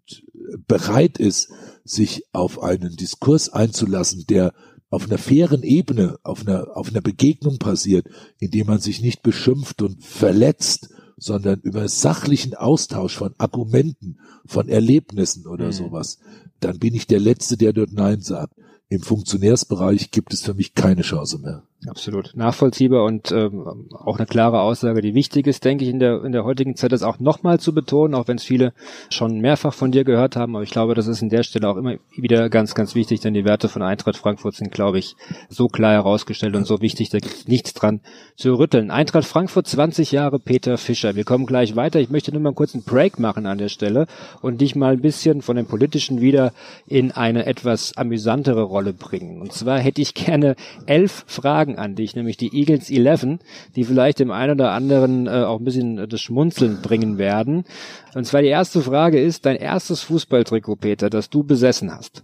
bereit ist, sich auf einen Diskurs einzulassen, der auf einer fairen Ebene, auf einer, auf einer Begegnung passiert, indem man sich nicht beschimpft und verletzt, sondern über sachlichen Austausch von Argumenten, von Erlebnissen oder sowas, dann bin ich der Letzte, der dort Nein sagt. Im Funktionärsbereich gibt es für mich keine Chance mehr. Absolut nachvollziehbar und ähm, auch eine klare Aussage, die wichtig ist, denke ich, in der in der heutigen Zeit, das auch nochmal zu betonen, auch wenn es viele schon mehrfach von dir gehört haben. Aber ich glaube, das ist an der Stelle auch immer wieder ganz, ganz wichtig, denn die Werte von Eintracht Frankfurt sind, glaube ich, so klar herausgestellt und so wichtig, da gibt es nichts dran zu rütteln. Eintracht Frankfurt 20 Jahre Peter Fischer. Wir kommen gleich weiter. Ich möchte nur mal kurz einen Break machen an der Stelle und dich mal ein bisschen von dem Politischen wieder in eine etwas amüsantere Rolle bringen. Und zwar hätte ich gerne elf Fragen an dich, nämlich die Eagles 11, die vielleicht dem einen oder anderen äh, auch ein bisschen äh, das Schmunzeln bringen werden. Und zwar die erste Frage ist, dein erstes Fußballtrikot, Peter, das du besessen hast.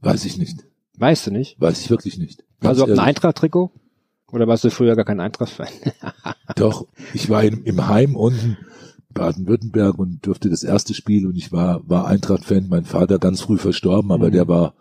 Weiß ich nicht. Weißt du nicht? Weiß ich wirklich nicht. Ganz Also ob ein. Eintracht-Trikot? Oder warst du früher gar kein Eintracht-Fan? [laughs] Doch, ich war im, im Heim unten Baden-Württemberg und durfte das erste Spiel und ich war war Eintracht-Fan. Mein Vater ganz früh verstorben, aber der war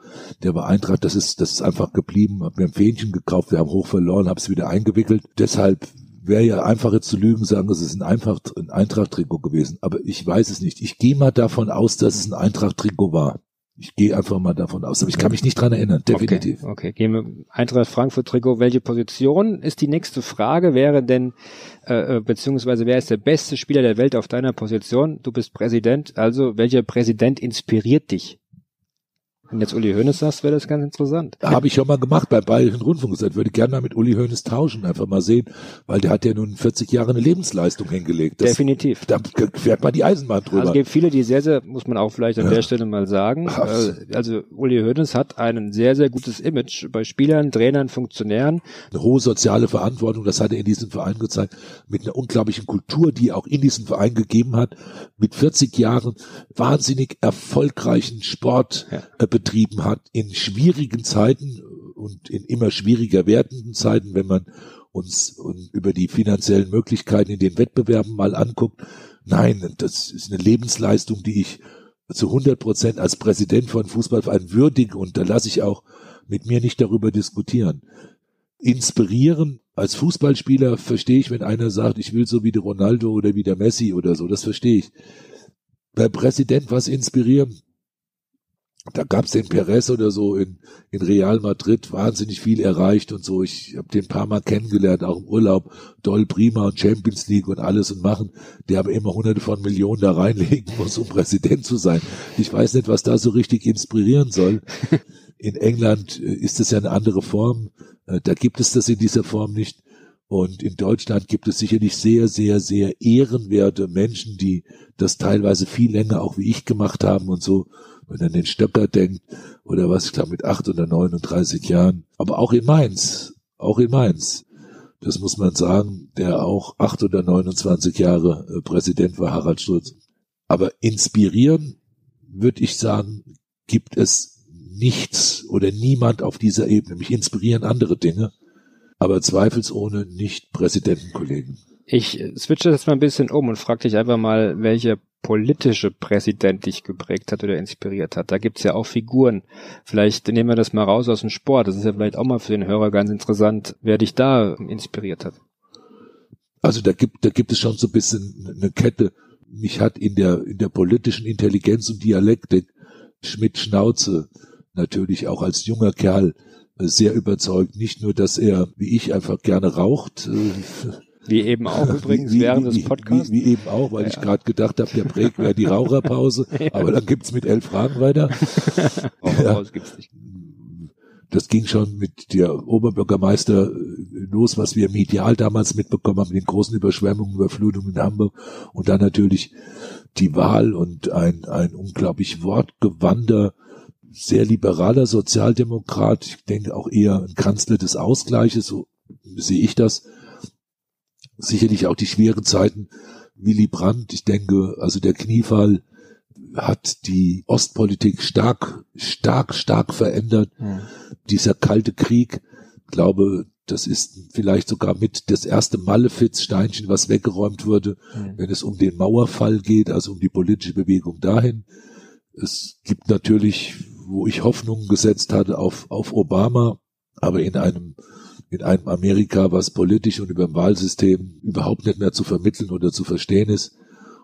der war Eintracht. Das ist das ist einfach geblieben. Hab mir ein Fähnchen gekauft. Wir haben hoch verloren, habe es wieder eingewickelt. Deshalb wäre ja einfach jetzt zu lügen, sagen, es ist ein einfach ein Eintracht-Trikot gewesen. Aber ich weiß es nicht. Ich gehe mal davon aus, dass es ein Eintracht-Trikot war. Ich gehe einfach mal davon aus. Aber ich kann mich nicht dran erinnern. Definitiv. Okay, okay. gehen wir Eintracht Frankfurt Trikot. Welche Position ist die nächste Frage? Wäre denn, äh, äh, beziehungsweise wer ist der beste Spieler der Welt auf deiner Position? Du bist Präsident, also welcher Präsident inspiriert dich? Wenn jetzt Uli Hoeneß sagst, wäre das ganz interessant. Habe ich schon mal gemacht beim Bayerischen Rundfunk gesagt, würde gerne mal mit Uli Hoeneß tauschen, einfach mal sehen, weil der hat ja nun 40 Jahre eine Lebensleistung hingelegt. Das, Definitiv. Da fährt man die Eisenbahn drüber. Also es gibt viele, die sehr, sehr, muss man auch vielleicht an ja. der Stelle mal sagen, äh, also Uli Hoeneß hat ein sehr, sehr gutes Image bei Spielern, Trainern, Funktionären. Eine hohe soziale Verantwortung, das hat er in diesem Verein gezeigt, mit einer unglaublichen Kultur, die er auch in diesem Verein gegeben hat, mit 40 Jahren wahnsinnig erfolgreichen Sport ja. äh, betrieben hat, in schwierigen Zeiten und in immer schwieriger werdenden Zeiten, wenn man uns über die finanziellen Möglichkeiten in den Wettbewerben mal anguckt. Nein, das ist eine Lebensleistung, die ich zu 100 Prozent als Präsident von Fußballverein würdige und da lasse ich auch mit mir nicht darüber diskutieren. Inspirieren als Fußballspieler verstehe ich, wenn einer sagt, ich will so wie der Ronaldo oder wie der Messi oder so, das verstehe ich. Bei Präsident was inspirieren, da gab's den Perez oder so in, in Real Madrid wahnsinnig viel erreicht und so. Ich habe den paar Mal kennengelernt, auch im Urlaub, doll prima und Champions League und alles und machen, der aber immer hunderte von Millionen da reinlegen muss, um Präsident zu sein. Ich weiß nicht, was da so richtig inspirieren soll. [laughs] In England äh, ist es ja eine andere Form. Äh, da gibt es das in dieser Form nicht. Und in Deutschland gibt es sicherlich sehr, sehr, sehr ehrenwerte Menschen, die das teilweise viel länger auch wie ich gemacht haben und so wenn er an den Stöcker denkt oder was, ich glaube mit acht oder 39 Jahren. Aber auch in Mainz, auch in Mainz. Das muss man sagen, der auch acht oder 29 Jahre äh, Präsident war, Harald Sturz. Aber inspirieren, würde ich sagen, gibt es nichts oder niemand auf dieser Ebene. Mich inspirieren andere Dinge, aber zweifelsohne nicht Präsidentenkollegen. Ich switche das mal ein bisschen um und frage dich einfach mal, welche politische Präsident dich geprägt hat oder inspiriert hat. Da gibt's ja auch Figuren. Vielleicht nehmen wir das mal raus aus dem Sport. Das ist ja vielleicht auch mal für den Hörer ganz interessant, wer dich da inspiriert hat. Also da gibt, da gibt es schon so ein bisschen eine Kette. Mich hat in der, in der politischen Intelligenz und Dialektik Schmidt Schnauze natürlich auch als junger Kerl sehr überzeugt. Nicht nur, dass er, wie ich, einfach gerne raucht, äh, wie eben auch übrigens wie, während wie, des Podcasts. Wie, wie, eben auch, weil ja. ich gerade gedacht habe, der Break wäre die Raucherpause, [laughs] ja. aber dann gibt's mit elf Fragen weiter. Raucherpause ja. gibt's nicht. Das ging schon mit der Oberbürgermeister äh, los, was wir medial damals mitbekommen haben, den großen Überschwemmungen, Überflutungen in Hamburg und dann natürlich die Wahl und ein, ein unglaublich wortgewandter, sehr liberaler Sozialdemokrat, ich denke auch eher ein Kanzler des Ausgleiches, so sehe ich das, sicherlich auch die schweren Zeiten. Willy Brandt, ich denke, also der Kniefall hat die Ostpolitik stark, stark, stark verändert. Mhm. Dieser kalte Krieg, glaube, das ist vielleicht sogar mit das erste Malefiz-Steinchen, was weggeräumt wurde, mhm. wenn es um den Mauerfall geht, also um die politische Bewegung dahin. Es gibt natürlich, wo ich Hoffnungen gesetzt hatte auf, auf Obama, aber in einem in einem Amerika, was politisch und über dem Wahlsystem überhaupt nicht mehr zu vermitteln oder zu verstehen ist.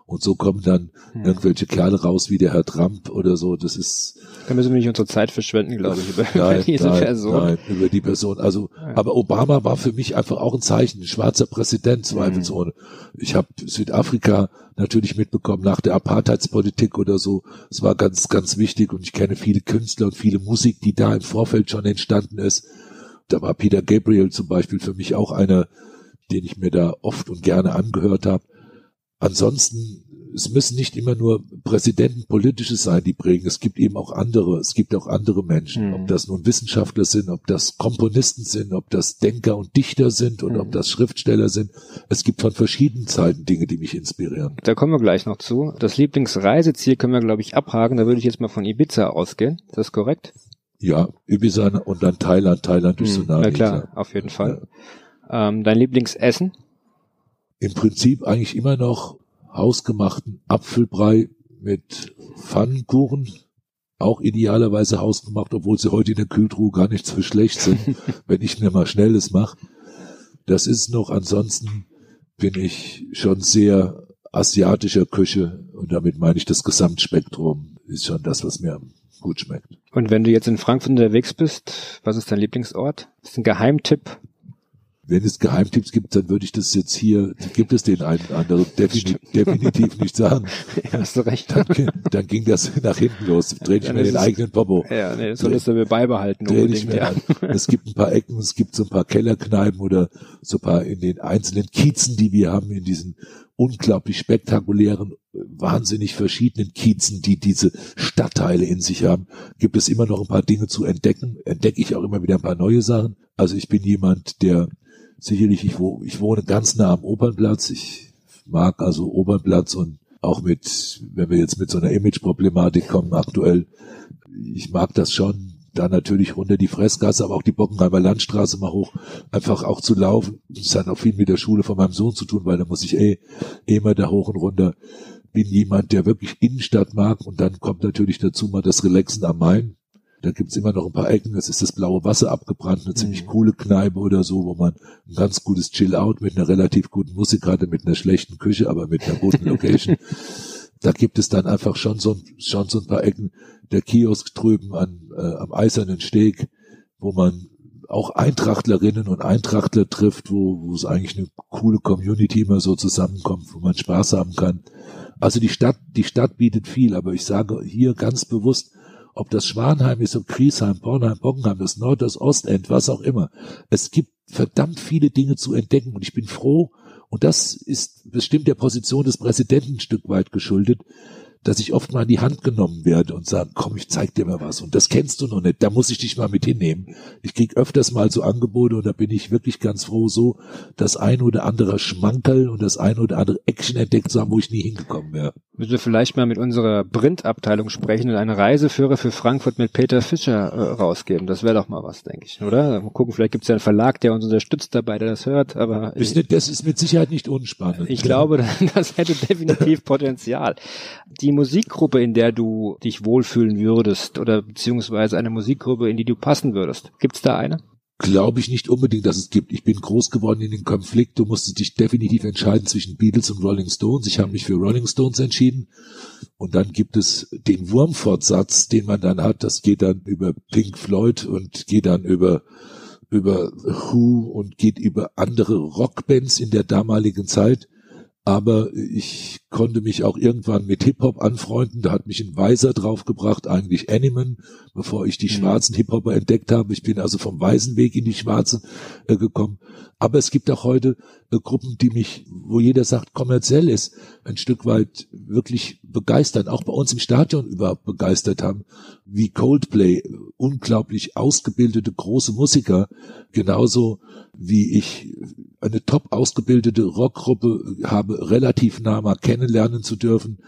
Und so kommen dann hm. irgendwelche Kerle raus wie der Herr Trump oder so. Das ist. Da müssen wir nicht unsere Zeit verschwenden, glaube ich, über, nein, [laughs] diese nein, Person. Nein, über die Person. Also, ja. aber Obama war für mich einfach auch ein Zeichen, ein schwarzer Präsident, zweifelsohne. Hm. Ich habe Südafrika natürlich mitbekommen nach der Apartheidspolitik oder so. Es war ganz, ganz wichtig und ich kenne viele Künstler und viele Musik, die da im Vorfeld schon entstanden ist da war Peter Gabriel zum Beispiel für mich auch einer, den ich mir da oft und gerne angehört habe. Ansonsten, es müssen nicht immer nur Präsidenten politisches sein, die prägen. Es gibt eben auch andere, es gibt auch andere Menschen, mhm. ob das nun Wissenschaftler sind, ob das Komponisten sind, ob das Denker und Dichter sind und mhm. ob das Schriftsteller sind. Es gibt von verschiedenen Zeiten Dinge, die mich inspirieren. Da kommen wir gleich noch zu. Das Lieblingsreiseziel können wir, glaube ich, abhaken. Da würde ich jetzt mal von Ibiza ausgehen. Ist das korrekt? Ja, Ibiza und dann Thailand. Thailand ist so nah. Ja klar, auf jeden Fall. Ja. Ähm, dein Lieblingsessen? Im Prinzip eigentlich immer noch hausgemachten Apfelbrei mit Pfannkuchen. Auch idealerweise hausgemacht, obwohl sie heute in der Kühltruhe gar nicht so schlecht sind, [laughs] wenn ich mir mal Schnelles mache. Das ist noch, ansonsten bin ich schon sehr asiatischer Küche und damit meine ich das Gesamtspektrum ist schon das, was mir gut schmeckt. Und wenn du jetzt in Frankfurt unterwegs bist, was ist dein Lieblingsort? Das ist ein Geheimtipp. wenn es Geheimtipps gibt, dann würde ich das jetzt hier, gibt es den einen oder anderen [laughs] defini definitiv nicht sagen. [laughs] Ja, hast du recht. Dann, dann ging das [laughs] nach hinten los. Dreh ich mir den eigenen Popo. Ja, nee, das solltest du mir beibehalten Dreh unbedingt, mehr ja. an. Es gibt ein paar Ecken, es gibt so ein paar Kellerkneipen oder so ein paar in den einzelnen Kiezen, die wir haben, in diesen unglaublich spektakulären, wahnsinnig verschiedenen Kiezen, die diese Stadtteile in sich haben, gibt es immer noch ein paar Dinge zu entdecken. Entdecke ich auch immer wieder ein paar neue Sachen. Also ich bin jemand, der sicherlich, ich, wo, ich wohne ganz nah am Opernplatz. Ich mag also Opernplatz und auch mit, wenn wir jetzt mit so einer Image-Problematik kommen aktuell, ich mag das schon, da natürlich runter die Fressgasse, aber auch die Bockenheimer Landstraße mal hoch, einfach auch zu laufen. Das hat auch viel mit der Schule von meinem Sohn zu tun, weil da muss ich eh, eh immer da hoch und runter. Bin jemand, der wirklich Innenstadt mag und dann kommt natürlich dazu mal das Relaxen am Main. Da gibt's immer noch ein paar Ecken, es ist das blaue Wasser abgebrannt, eine ziemlich coole Kneipe oder so, wo man ein ganz gutes Chill-Out mit einer relativ guten Musik hatte, mit einer schlechten Küche, aber mit einer guten Location. [laughs] da gibt es dann einfach schon so, schon so ein paar Ecken. Der Kiosk drüben an, äh, am Eisernen Steg, wo man auch Eintrachtlerinnen und Eintrachtler trifft, wo, wo es eigentlich eine coole Community immer so zusammenkommt, wo man Spaß haben kann. Also die Stadt, die Stadt bietet viel, aber ich sage hier ganz bewusst, ob das Schwanheim ist, ob Griesheim, Bornheim, Bockenheim, das Nord, das Ostend, was auch immer. Es gibt verdammt viele Dinge zu entdecken und ich bin froh, und das ist bestimmt der Position des Präsidenten ein Stück weit geschuldet, dass ich oft mal in die Hand genommen werde und sage, komm, ich zeig dir mal was. Und das kennst du noch nicht, da muss ich dich mal mit hinnehmen. Ich krieg öfters mal so Angebote und da bin ich wirklich ganz froh, so das ein oder andere Schmankerl und das ein oder andere Action entdeckt zu haben, wo ich nie hingekommen wäre. Müssen wir vielleicht mal mit unserer Print-Abteilung sprechen und einen Reiseführer für Frankfurt mit Peter Fischer äh, rausgeben. Das wäre doch mal was, denke ich, oder? Mal gucken, vielleicht gibt es ja einen Verlag, der uns unterstützt dabei, der das hört, aber ich, das ist mit Sicherheit nicht unspannend. ich glaube, [laughs] das hätte definitiv [laughs] Potenzial. Die Musikgruppe, in der du dich wohlfühlen würdest oder beziehungsweise eine Musikgruppe, in die du passen würdest, gibt's da eine? glaube ich nicht unbedingt, dass es gibt. Ich bin groß geworden in den Konflikt. Du musstest dich definitiv entscheiden zwischen Beatles und Rolling Stones. Ich habe mich für Rolling Stones entschieden. Und dann gibt es den Wurmfortsatz, den man dann hat. Das geht dann über Pink Floyd und geht dann über über Who und geht über andere Rockbands in der damaligen Zeit. Aber ich konnte mich auch irgendwann mit Hip-Hop anfreunden. Da hat mich ein Weiser draufgebracht, eigentlich Animan, bevor ich die schwarzen Hip-Hopper entdeckt habe. Ich bin also vom weißen Weg in die schwarze äh, gekommen. Aber es gibt auch heute äh, Gruppen, die mich, wo jeder sagt, kommerziell ist, ein Stück weit wirklich begeistern, auch bei uns im Stadion überhaupt begeistert haben, wie Coldplay, unglaublich ausgebildete große Musiker, genauso wie ich eine top ausgebildete Rockgruppe habe, relativ nah mal kennenlernen zu dürfen,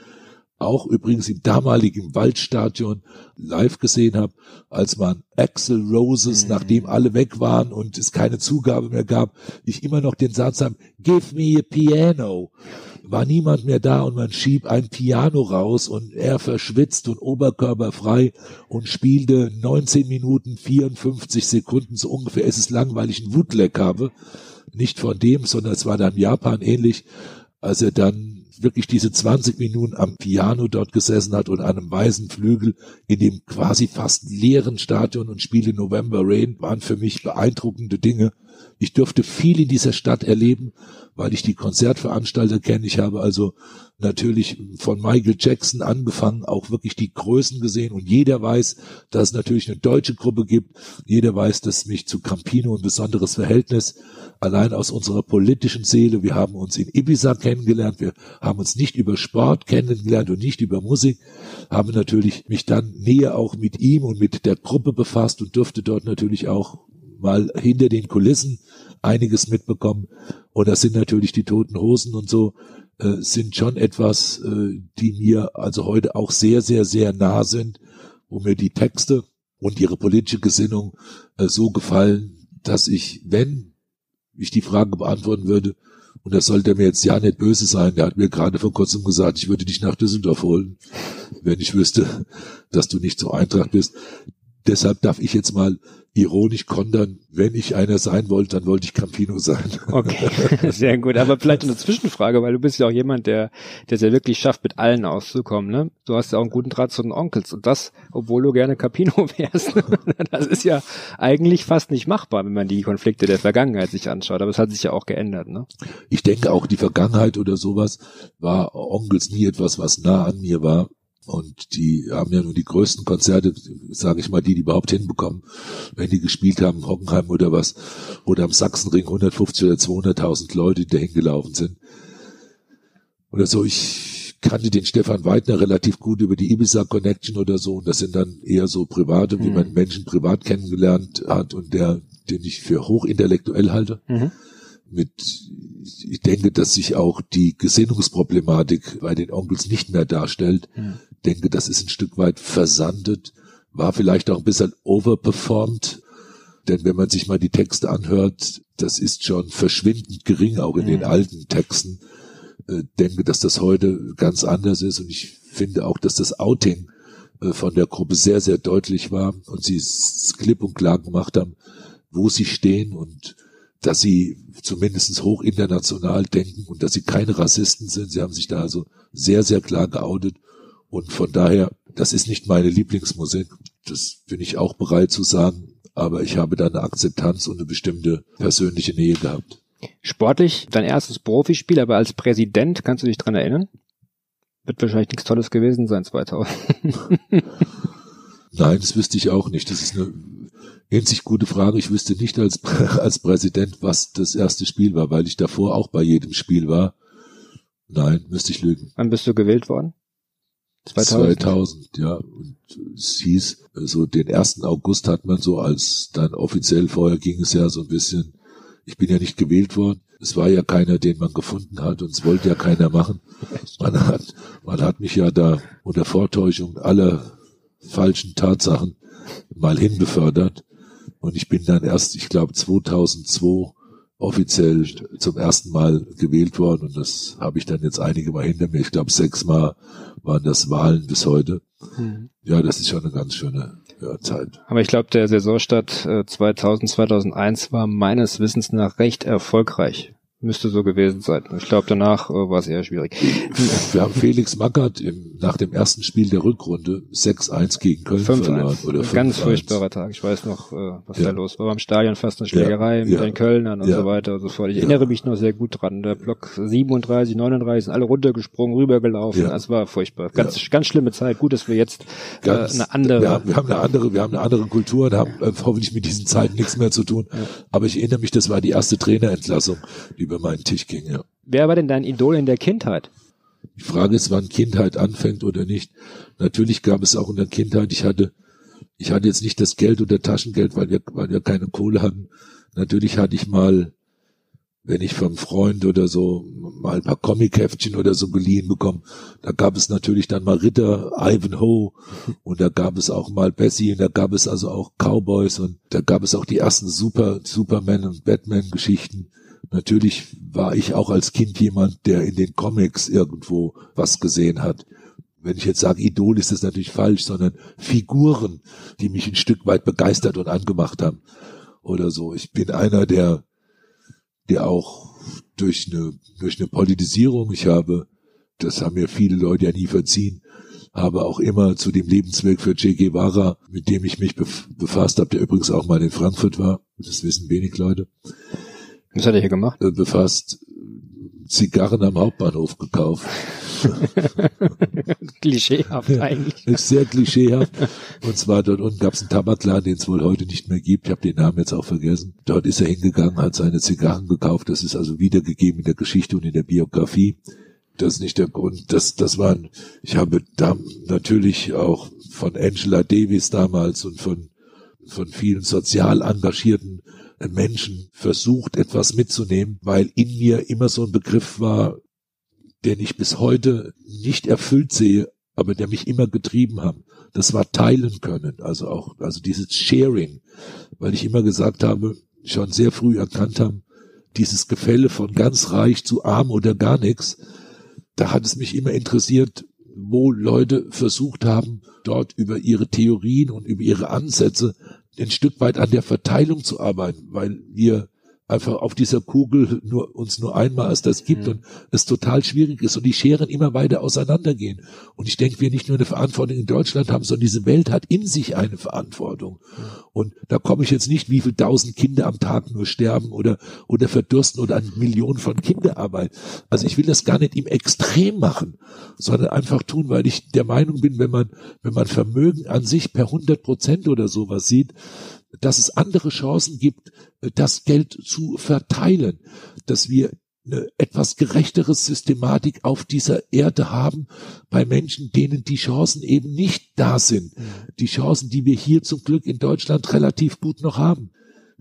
auch übrigens im damaligen Waldstadion live gesehen habe, als man Axel Roses, nachdem alle weg waren und es keine Zugabe mehr gab, ich immer noch den Satz habe, give me a piano. War niemand mehr da und man schieb ein Piano raus und er verschwitzt und oberkörperfrei und spielte 19 Minuten 54 Sekunden so ungefähr. Es ist lang, weil ich einen Woodleg habe. Nicht von dem, sondern es war dann Japan ähnlich, als er dann wirklich diese 20 Minuten am Piano dort gesessen hat und an einem weißen Flügel in dem quasi fast leeren Stadion und Spiele November Rain waren für mich beeindruckende Dinge. Ich durfte viel in dieser Stadt erleben, weil ich die Konzertveranstalter kenne. Ich habe also natürlich von Michael Jackson angefangen, auch wirklich die Größen gesehen und jeder weiß, dass es natürlich eine deutsche Gruppe gibt. Jeder weiß, dass mich zu Campino ein besonderes Verhältnis allein aus unserer politischen Seele. Wir haben uns in Ibiza kennengelernt. Wir haben uns nicht über Sport kennengelernt und nicht über Musik. Haben natürlich mich dann näher auch mit ihm und mit der Gruppe befasst und durfte dort natürlich auch mal hinter den Kulissen einiges mitbekommen. Und das sind natürlich die toten Hosen und so, äh, sind schon etwas, äh, die mir also heute auch sehr, sehr, sehr nah sind, wo mir die Texte und ihre politische Gesinnung äh, so gefallen, dass ich, wenn ich die Frage beantworten würde, und das sollte mir jetzt ja nicht böse sein, der hat mir gerade vor kurzem gesagt, ich würde dich nach Düsseldorf holen, wenn ich wüsste, dass du nicht zur Eintracht bist. Deshalb darf ich jetzt mal ironisch kontern, wenn ich einer sein wollte, dann wollte ich Campino sein. [laughs] Okay, sehr gut. Aber vielleicht eine Zwischenfrage, weil du bist ja auch jemand, der, der es ja wirklich schafft, mit allen auszukommen. Ne? Du hast ja auch einen guten Draht zu den Onkels und das, obwohl du gerne Campino [laughs] wärst. das ist ja eigentlich fast nicht machbar, wenn man die Konflikte der Vergangenheit sich anschaut. Aber es hat sich ja auch geändert. Ne? Ich denke auch, die Vergangenheit oder sowas war Onkels nie etwas, was nah an mir war. Und die haben ja nur die größten Konzerte, sage ich mal, die die überhaupt hinbekommen, wenn die gespielt haben, Hockenheim oder was, oder am Sachsenring 150 oder 200.000 Leute, die da hingelaufen sind. Oder so, ich kannte den Stefan Weidner relativ gut über die Ibiza Connection oder so, und das sind dann eher so private, wie Mhm. man Menschen privat kennengelernt hat und der, den ich für hochintellektuell halte Mhm. mit, ich denke, dass sich auch die Gesinnungsproblematik bei den Onkels nicht mehr darstellt. Mhm. Denke, das ist ein Stück weit versandet, war vielleicht auch ein bisschen overperformed. Denn wenn man sich mal die Texte anhört, das ist schon verschwindend gering, auch in den Mhm. alten Texten. Äh, denke, dass das heute ganz anders ist. Und ich finde auch, dass das Outing äh, von der Gruppe sehr, sehr deutlich war und sie es klipp und klar gemacht haben, wo sie stehen und dass sie zumindest hoch international denken und dass sie keine Rassisten sind. Sie haben sich da also sehr, sehr klar geoutet. Und von daher, das ist nicht meine Lieblingsmusik. Das bin ich auch bereit zu sagen. Aber ich habe da eine Akzeptanz und eine bestimmte persönliche Nähe gehabt. Sportlich, dein erstes Profispiel, aber als Präsident, kannst du dich dran erinnern? Wird wahrscheinlich nichts Tolles gewesen sein 2000. [laughs] Nein, das wüsste ich auch nicht. Das ist eine in sich gute Frage. Ich wüsste nicht als, [laughs] als Präsident, was das erste Spiel war, weil ich davor auch bei jedem Spiel war. Nein, müsste ich lügen. Wann bist du gewählt worden? 2000. 2000, ja. Und es hieß, so den 1. August hat man so als dann offiziell, vorher ging es ja so ein bisschen, ich bin ja nicht gewählt worden. Es war ja keiner, den man gefunden hat und es wollte ja keiner machen. Man hat, man hat mich ja da unter Vortäuschung aller falschen Tatsachen mal hinbefördert. Und ich bin dann erst, ich glaube, 2002 offiziell zum ersten Mal gewählt worden. Und das habe ich dann jetzt einige Mal hinter mir. Ich glaube, sechsmal waren das Wahlen bis heute. Mhm. Ja, das ist schon eine ganz schöne ja, Zeit. Aber ich glaube, der Saisonstart äh, 2000, 2001 war meines Wissens nach recht erfolgreich. Müsste so gewesen sein. Ich glaube, danach äh, war es eher schwierig. Wir haben Felix Magath im, nach dem ersten Spiel der Rückrunde 6-1 gegen Köln verloren. 5-1. Oder Ein ganz 5-1. furchtbarer Tag. Ich weiß noch, äh, was Ja. da los war. Beim Stadion fast eine Schlägerei Ja, mit ja. den Kölnern und so weiter und so fort. Ich erinnere mich noch sehr gut dran. Der Block 37, 39 sind alle runtergesprungen, rübergelaufen. Das war furchtbar. Ganz, ganz schlimme Zeit. Gut, dass wir jetzt äh, eine andere. Wir haben, wir haben eine andere, wir haben eine andere Kultur und haben äh, hoffentlich mit diesen Zeiten nichts mehr zu tun. Aber ich erinnere mich, das war die erste Trainerentlassung, die über meinen Tisch ging. Ja. Wer war denn dein Idol in der Kindheit? Die Frage ist, wann Kindheit anfängt oder nicht. Natürlich gab es auch in der Kindheit, ich hatte, ich hatte jetzt nicht das Geld oder Taschengeld, weil wir, weil wir keine Kohle hatten. Natürlich hatte ich mal, wenn ich vom Freund oder so mal ein paar Comic-Heftchen oder so geliehen bekommen, da gab es natürlich dann mal Ritter, Ivanhoe und da gab es auch mal Bessie und da gab es also auch Cowboys und da gab es auch die ersten Super, Superman und Batman-Geschichten. Natürlich war ich auch als Kind jemand, der in den Comics irgendwo was gesehen hat. Wenn ich jetzt sage Idol, ist das natürlich falsch, sondern Figuren, die mich ein Stück weit begeistert und angemacht haben. Oder so. Ich bin einer, der, der auch durch eine, durch eine Politisierung, ich habe, das haben mir viele Leute ja nie verziehen, habe auch immer zu dem Lebensweg für Che Guevara, mit dem ich mich bef befasst habe, der übrigens auch mal in Frankfurt war, das wissen wenig Leute, Was hat er hier gemacht? äh, befasst, Zigarren am Hauptbahnhof gekauft. [laughs] Klischeehaft eigentlich. ist sehr klischeehaft. Und zwar dort unten gab es einen Tabakladen, den es wohl heute nicht mehr gibt. Ich habe den Namen jetzt auch vergessen. Dort ist er hingegangen, hat seine Zigarren gekauft. Das ist also wiedergegeben in der Geschichte und in der Biografie. Das ist nicht der Grund. Das, das waren, ich habe da natürlich auch von Angela Davis damals und von, von vielen sozial engagierten Menschen versucht, etwas mitzunehmen, weil in mir immer so ein Begriff war, den ich bis heute nicht erfüllt sehe, aber der mich immer getrieben haben. Das war teilen können, also auch, also dieses Sharing, weil ich immer gesagt habe, schon sehr früh erkannt haben, dieses Gefälle von ganz reich zu arm oder gar nichts, da hat es mich immer interessiert, wo Leute versucht haben, dort über ihre Theorien und über ihre Ansätze ein Stück weit an der Verteilung zu arbeiten, weil wir einfach auf dieser Kugel nur uns nur einmal als das gibt mhm. und es total schwierig ist und die Scheren immer weiter auseinandergehen. Und ich denke, wir nicht nur eine Verantwortung in Deutschland haben, sondern diese Welt hat in sich eine Verantwortung. Mhm. Und da komme ich jetzt nicht, wie viel tausend Kinder am Tag nur sterben oder, oder verdursten oder an Millionen von Kinderarbeit. Also ich will das gar nicht im Extrem machen, sondern einfach tun, weil ich der Meinung bin, wenn man, wenn man Vermögen an sich per 100 Prozent oder sowas sieht, dass es andere Chancen gibt, äh, das Geld zu verteilen, dass wir eine etwas gerechtere Systematik auf dieser Erde haben bei Menschen, denen die Chancen eben nicht da sind. Mhm. Die Chancen, die wir hier zum Glück in Deutschland relativ gut noch haben.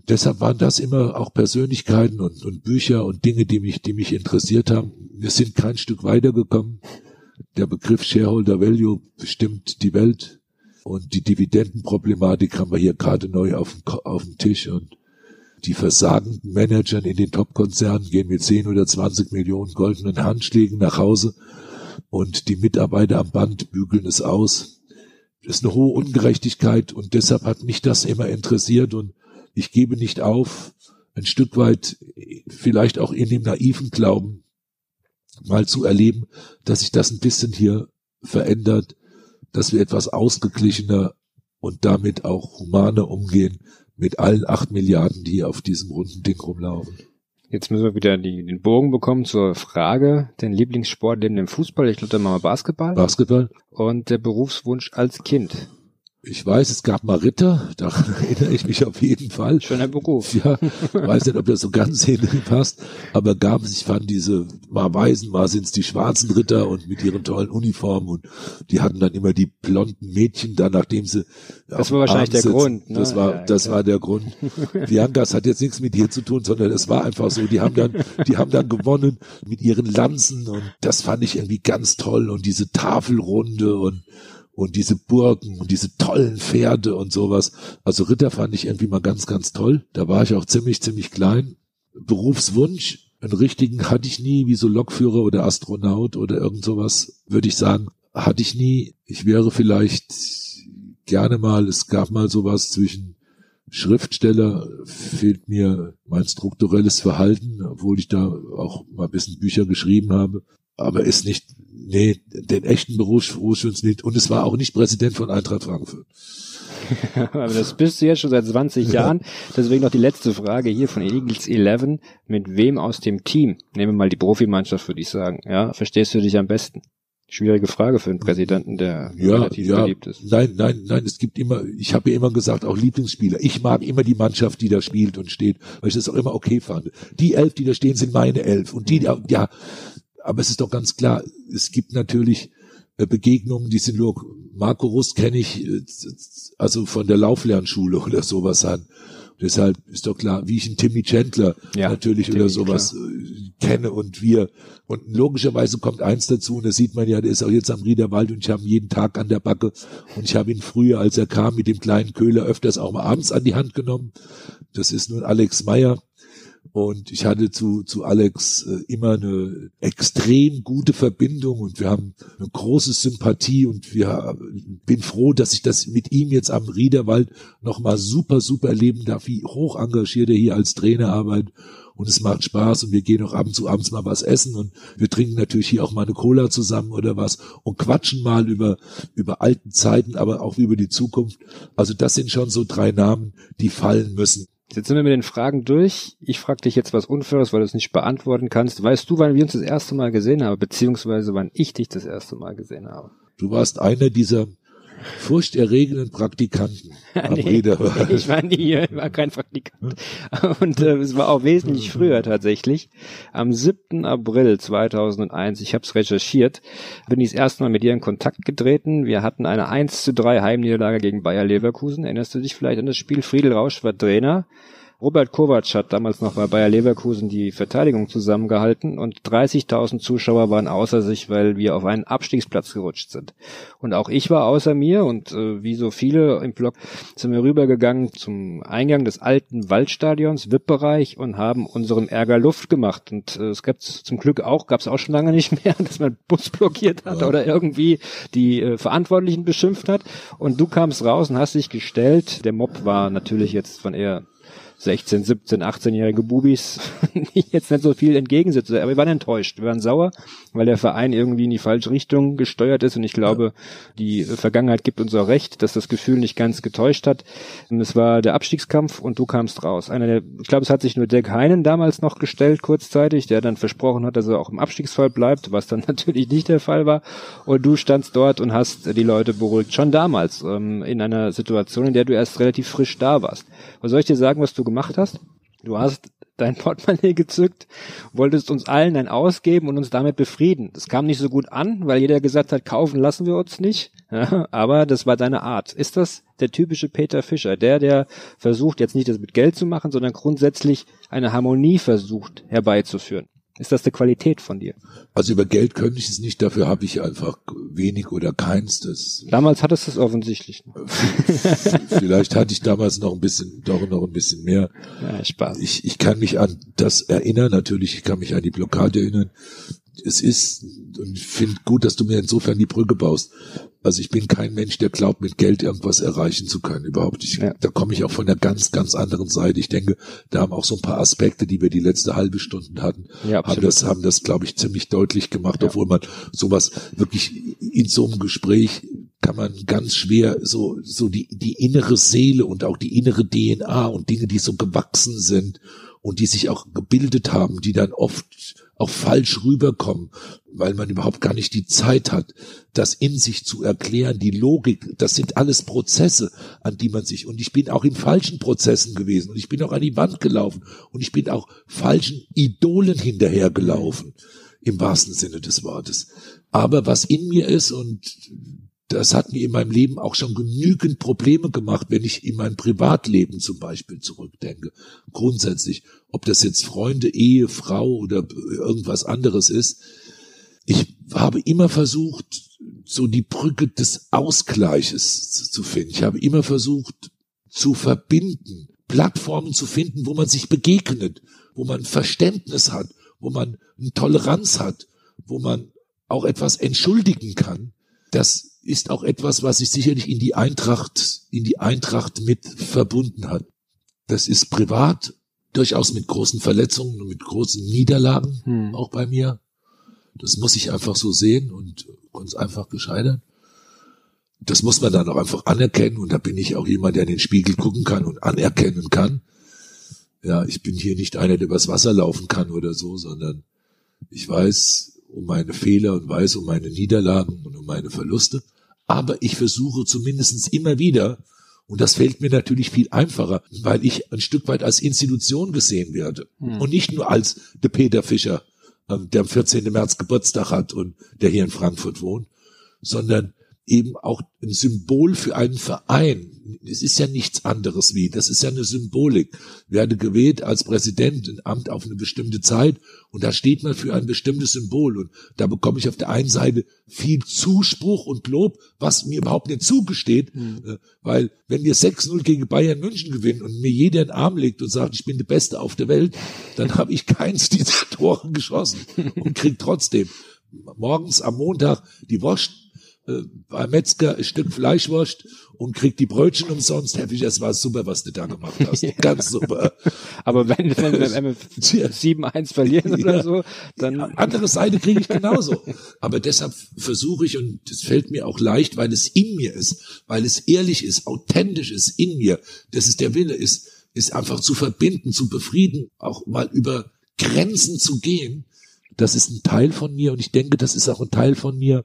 Deshalb waren das immer auch Persönlichkeiten und, und Bücher und Dinge, die mich, die mich interessiert haben. Wir sind kein Stück weitergekommen. Der Begriff Shareholder Value bestimmt die Welt und die Dividendenproblematik haben wir hier gerade neu auf dem, auf dem Tisch. Und die versagenden Managern in den Top-Konzernen gehen mit 10 oder 20 Millionen goldenen Handschlägen nach Hause. Und die Mitarbeiter am Band bügeln es aus. Das ist eine hohe Ungerechtigkeit. Und deshalb hat mich das immer interessiert. Und ich gebe nicht auf, ein Stück weit vielleicht auch in dem naiven Glauben mal zu erleben, dass sich das ein bisschen hier verändert, dass wir etwas ausgeglichener und damit auch humaner umgehen mit allen acht Milliarden, die auf diesem runden Ding rumlaufen. Jetzt müssen wir wieder die, den Bogen bekommen zur Frage, den Lieblingssport neben dem Fußball. Ich glaube, dann machen wir Basketball. Basketball. Und der Berufswunsch als Kind. Ich weiß, es gab mal Ritter, [laughs] daran erinnere ich mich auf jeden Fall. Schöner Beruf. Ja, weiß nicht, ob das so ganz [laughs] hinpasst, aber gab es, ich fand diese, mal Weisen, mal sind es die schwarzen Ritter und mit ihren tollen Uniformen und die hatten dann immer die blonden Mädchen da, nachdem sie. Das war wahrscheinlich der sitzen. Grund. Ne? Das war, ja, das klar. war der Grund. Biancas hat jetzt nichts mit dir zu tun, sondern es war einfach so, die haben dann, die haben dann gewonnen mit ihren Lanzen und das fand ich irgendwie ganz toll und diese Tafelrunde und und diese Burgen und diese tollen Pferde und sowas. Also Ritter fand ich irgendwie mal ganz, ganz toll. Da war ich auch ziemlich, ziemlich klein. Berufswunsch, einen richtigen hatte ich nie, wie so Lokführer oder Astronaut oder irgend sowas, würde ich sagen, hatte ich nie. Ich wäre vielleicht gerne mal, es gab mal sowas zwischen Schriftsteller, fehlt mir mein strukturelles Verhalten, obwohl ich da auch mal ein bisschen Bücher geschrieben habe, aber ist nicht nee, den echten Berufsschutz nicht. Und es war auch nicht Präsident von Eintracht Frankfurt. [laughs] Aber das bist du jetzt schon seit 20 Jahren. Deswegen noch die letzte Frage hier von Eagles 11. Mit wem aus dem Team, nehmen wir mal die Profimannschaft, würde ich sagen, ja, verstehst du dich am besten? Schwierige Frage für einen Präsidenten, der ja, relativ ja, beliebt ist. Nein, nein, nein, es gibt immer, ich habe ja immer gesagt, auch Lieblingsspieler. Ich mag immer die Mannschaft, die da spielt und steht, weil ich das auch immer okay fand. Die elf, die da stehen, sind meine elf. Und die, ja, aber es ist doch ganz klar, es gibt natürlich äh, Begegnungen, die sind nur, Marco Rust kenne ich äh, also von der Lauflernschule oder sowas an. Deshalb ist doch klar, wie ich einen Timmy Chandler ja, natürlich Timmy, oder sowas klar. Äh, kenne und wir. Und logischerweise kommt eins dazu, und das sieht man ja, der ist auch jetzt am Riederwald und ich habe ihn jeden Tag an der Backe. Und ich habe ihn früher, als er kam, mit dem kleinen Köhler öfters auch mal abends an die Hand genommen. Das ist nun Alex Meyer. Und ich hatte zu, zu Alex äh, immer eine extrem gute Verbindung und wir haben eine große Sympathie und wir bin froh, dass ich das mit ihm jetzt am Riederwald nochmal super, super erleben darf, wie hoch engagiert er hier als Trainer arbeitet. Und es macht Spaß und wir gehen auch ab und zu abends mal was essen und wir trinken natürlich hier auch mal eine Cola zusammen oder was und quatschen mal über, über alten Zeiten, aber auch über die Zukunft. Also das sind schon so drei Namen, die fallen müssen. Jetzt sind wir mit den Fragen durch. Ich frage dich jetzt was Unfaires, weil du es nicht beantworten kannst. Weißt du, wann wir uns das erste Mal gesehen haben, beziehungsweise wann ich dich das erste Mal gesehen habe? Du warst einer dieser furchterregenden Praktikanten [laughs] nee, [laughs] Ich war nie, ich war kein Praktikant. Und äh, es war auch wesentlich früher tatsächlich. Am 7. April 2001, ich habe es recherchiert, bin ich das erste Mal mit dir in Kontakt getreten. Wir hatten eine 1 zu 3 Heimniederlage gegen Bayer Leverkusen. Erinnerst du dich vielleicht an das Spiel? Friedel Rausch war Trainer. Robert Kovac hat damals noch bei Bayer Leverkusen die Verteidigung zusammengehalten und 30.000 Zuschauer waren außer sich, weil wir auf einen Abstiegsplatz gerutscht sind. Und auch ich war außer mir und äh, wie so viele im Block sind wir rübergegangen zum Eingang des alten Waldstadions, VIP-Bereich und haben unserem Ärger Luft gemacht. Und äh, es gab zum Glück auch, gab es auch schon lange nicht mehr, [laughs] dass man Bus blockiert hat ja. oder irgendwie die äh, Verantwortlichen beschimpft hat. Und du kamst raus und hast dich gestellt. Der Mob war natürlich jetzt von eher 16, 17, 18-jährige Bubis [laughs] jetzt nicht so viel entgegensetzen. Aber wir waren enttäuscht, wir waren sauer, weil der Verein irgendwie in die falsche Richtung gesteuert ist und ich glaube, die Vergangenheit gibt uns auch recht, dass das Gefühl nicht ganz getäuscht hat. Und es war der Abstiegskampf und du kamst raus. Einer der, ich glaube, es hat sich nur Dirk Heinen damals noch gestellt, kurzzeitig, der dann versprochen hat, dass er auch im Abstiegsfall bleibt, was dann [laughs] natürlich nicht der Fall war. Und du standst dort und hast die Leute beruhigt. Schon damals, ähm, in einer Situation, in der du erst relativ frisch da warst. Was soll ich dir sagen, was du gemacht hast? Du hast dein [laughs] Portemonnaie gezückt, wolltest uns allen ein Ausgeben und uns damit befrieden. Das kam nicht so gut an, weil jeder gesagt hat, kaufen lassen wir uns nicht. [laughs] Ja, aber das war deine Art. Ist das der typische Peter Fischer, der, der versucht, jetzt nicht das mit Geld zu machen, sondern grundsätzlich eine Harmonie versucht herbeizuführen? Ist das die Qualität von dir? Also über Geld könnte ich es nicht, dafür habe ich einfach wenig oder keins. Das damals hattest du es offensichtlich. [laughs] Vielleicht hatte ich damals noch ein bisschen, doch noch ein bisschen mehr. Ja, Spaß. Ich, ich kann mich an das erinnern, natürlich, ich kann mich an die Blockade erinnern. Es ist, und ich finde gut, dass du mir insofern die Brücke baust. Also ich bin kein Mensch, der glaubt, mit Geld irgendwas erreichen zu können. Überhaupt. Ich, ja. Da komme ich auch von der ganz, ganz anderen Seite. Ich denke, da haben auch so ein paar Aspekte, die wir die letzte halbe Stunde hatten, ja, haben das, haben das, glaube ich, ziemlich deutlich gemacht, ja. obwohl man sowas wirklich in so einem Gespräch kann man ganz schwer so, so die, die innere Seele und auch die innere DNA und Dinge, die so gewachsen sind und die sich auch gebildet haben, die dann oft auch falsch rüberkommen, weil man überhaupt gar nicht die Zeit hat, das in sich zu erklären, die Logik, das sind alles Prozesse, an die man sich, und ich bin auch in falschen Prozessen gewesen und ich bin auch an die Wand gelaufen und ich bin auch falschen Idolen hinterhergelaufen, im wahrsten Sinne des Wortes. Aber was in mir ist und das hat mir in meinem Leben auch schon genügend Probleme gemacht, wenn ich in mein Privatleben zum Beispiel zurückdenke. Grundsätzlich, ob das jetzt Freunde, Ehe, Frau oder irgendwas anderes ist. Ich habe immer versucht, so die Brücke des Ausgleiches zu finden. Ich habe immer versucht, zu verbinden, Plattformen zu finden, wo man sich begegnet, wo man Verständnis hat, wo man Toleranz hat, wo man auch etwas entschuldigen kann. Das ist auch etwas, was sich sicherlich in die Eintracht, in die Eintracht mit verbunden hat. Das ist privat, durchaus mit großen Verletzungen und mit großen Niederlagen, hm. auch bei mir. Das muss ich einfach so sehen und uns einfach gescheitert. Das muss man dann auch einfach anerkennen und da bin ich auch jemand, der in den Spiegel gucken kann und anerkennen kann. Ja, ich bin hier nicht einer, der übers Wasser laufen kann oder so, sondern ich weiß, um meine Fehler und weiß um meine Niederlagen und um meine Verluste. Aber ich versuche zumindestens immer wieder, und das fällt mir natürlich viel einfacher, weil ich ein Stück weit als Institution gesehen werde. Hm. Und nicht nur als der Peter Fischer, ähm, der am 14. März Geburtstag hat und der hier in Frankfurt wohnt, sondern eben auch ein Symbol für einen Verein. Es ist ja nichts anderes wie, das ist ja eine Symbolik. Werde gewählt als Präsident, ein Amt auf eine bestimmte Zeit und da steht man für ein bestimmtes Symbol und da bekomme ich auf der einen Seite viel Zuspruch und Lob, was mir überhaupt nicht zugesteht, mhm. weil wenn wir 6-0 gegen Bayern München gewinnen und mir jeder in den Arm legt und sagt, ich bin der Beste auf der Welt, dann habe ich keins dieser [laughs] Tore geschossen und krieg trotzdem morgens am Montag die Wurst äh, bei Metzger ein Stück Fleischwurst und kriegt die Brötchen umsonst. Herr Fischer, es war super, was du da gemacht hast. [laughs] ja. Ganz super. Aber wenn, wenn wir 7-1 verlieren oder ja. so, dann... Ja, andere Seite kriege ich genauso. Aber deshalb versuche ich, und es fällt mir auch leicht, weil es in mir ist, weil es ehrlich ist, authentisch ist in mir, dass es der Wille ist, ist einfach zu verbinden, zu befrieden, auch mal über Grenzen zu gehen. Das ist ein Teil von mir und ich denke, das ist auch ein Teil von mir,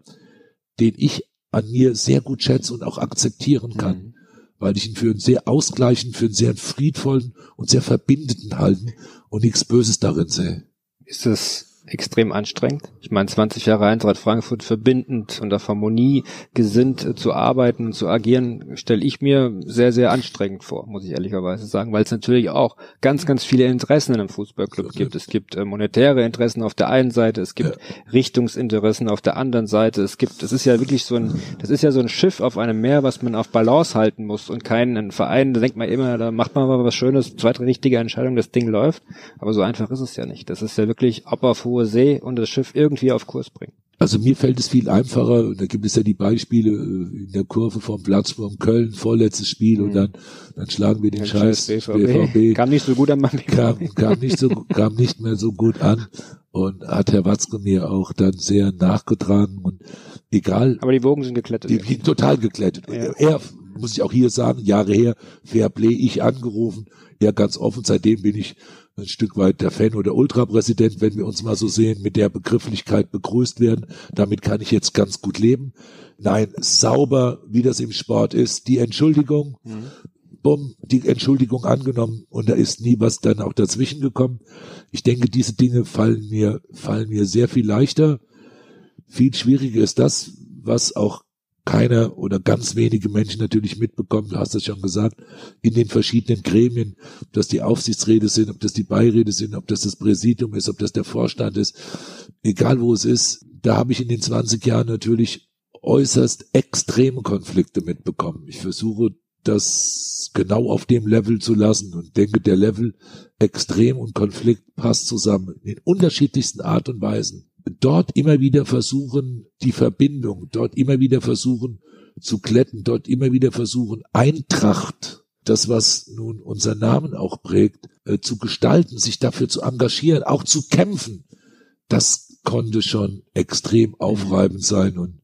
den ich an mir sehr gut schätze und auch akzeptieren kann, mhm. weil ich ihn für einen sehr ausgleichenden, für einen sehr friedvollen und sehr verbindenden halten und nichts Böses darin sehe. Ist das extrem anstrengend. Ich meine, 20 Jahre Eintracht Frankfurt verbindend und auf Harmonie gesinnt äh, zu arbeiten und zu agieren, stelle ich mir sehr, sehr anstrengend vor, muss ich ehrlicherweise sagen, weil es natürlich auch ganz, ganz viele Interessen in einem Fußballclub gibt. Es gibt äh, monetäre Interessen auf der einen Seite, es gibt ja. Richtungsinteressen auf der anderen Seite. Es gibt, es ist ja wirklich so ein, das ist ja so ein Schiff auf einem Meer, was man auf Balance halten muss und keinen Verein, da denkt man immer, da macht man mal was Schönes, zwei, drei richtige Entscheidungen, das Ding läuft. Aber so einfach ist es ja nicht. Das ist ja wirklich auf hohe See und das Schiff irgendwie auf Kurs bringen. Also mir fällt es viel einfacher, und da gibt es ja die Beispiele äh, in der Kurve vom Platzsturm Köln, vorletztes Spiel, mhm. und dann, dann schlagen wir den ja, Scheiß BVB. BVB. [laughs] Kam nicht so gut an meinem kam, kam nicht so, kam nicht mehr so gut an und hat Herr Watzke mir auch dann sehr nachgetragen und egal. Aber die Wogen sind geklettet. Die, die total geklettet. Ja. Er, muss ich auch hier sagen, Jahre her, Fairplay, ich angerufen, ja ganz offen, seitdem bin ich ein Stück weit der Fan oder Ultrapräsident, wenn wir uns mal so sehen, mit der Begrifflichkeit begrüßt werden. Damit kann ich jetzt ganz gut leben. Nein, sauber, wie das im Sport ist, die Entschuldigung, mhm. bumm, die Entschuldigung angenommen und da ist nie was dann auch dazwischen gekommen. Ich denke, diese Dinge fallen mir, fallen mir sehr viel leichter. Viel schwieriger ist das, was auch keiner oder ganz wenige Menschen natürlich mitbekommen, du hast das schon gesagt, in den verschiedenen Gremien, ob das die Aufsichtsräte sind, ob das die Beiräte sind, ob das das Präsidium ist, ob das der Vorstand ist, egal wo es ist, da habe ich in den 20 Jahren natürlich äußerst extreme Konflikte mitbekommen. Ich versuche das genau auf dem Level zu lassen und denke, der Level extrem und Konflikt passt zusammen in unterschiedlichsten Art und Weisen dort immer wieder versuchen, die Verbindung, dort immer wieder versuchen zu kletten, dort immer wieder versuchen, Eintracht, das was nun unser Namen auch prägt, äh, zu gestalten, sich dafür zu engagieren, auch zu kämpfen, das konnte schon extrem aufreibend sein und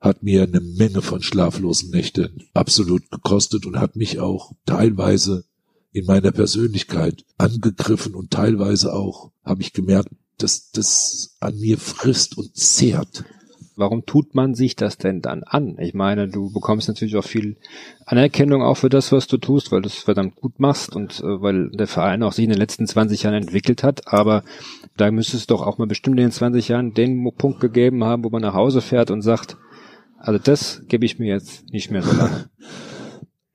hat mir eine Menge von schlaflosen Nächten absolut gekostet und hat mich auch teilweise in meiner Persönlichkeit angegriffen und teilweise auch habe ich gemerkt, das, das an mir frisst und zehrt. Warum tut man sich das denn dann an? Ich meine, du bekommst natürlich auch viel Anerkennung auch für das, was du tust, weil du es verdammt gut machst und äh, weil der Verein auch sich in den letzten 20 Jahren entwickelt hat. Aber da müsste es doch auch mal bestimmt in den 20 Jahren den Punkt gegeben haben, wo man nach Hause fährt und sagt, also das gebe ich mir jetzt nicht mehr so lange. [laughs]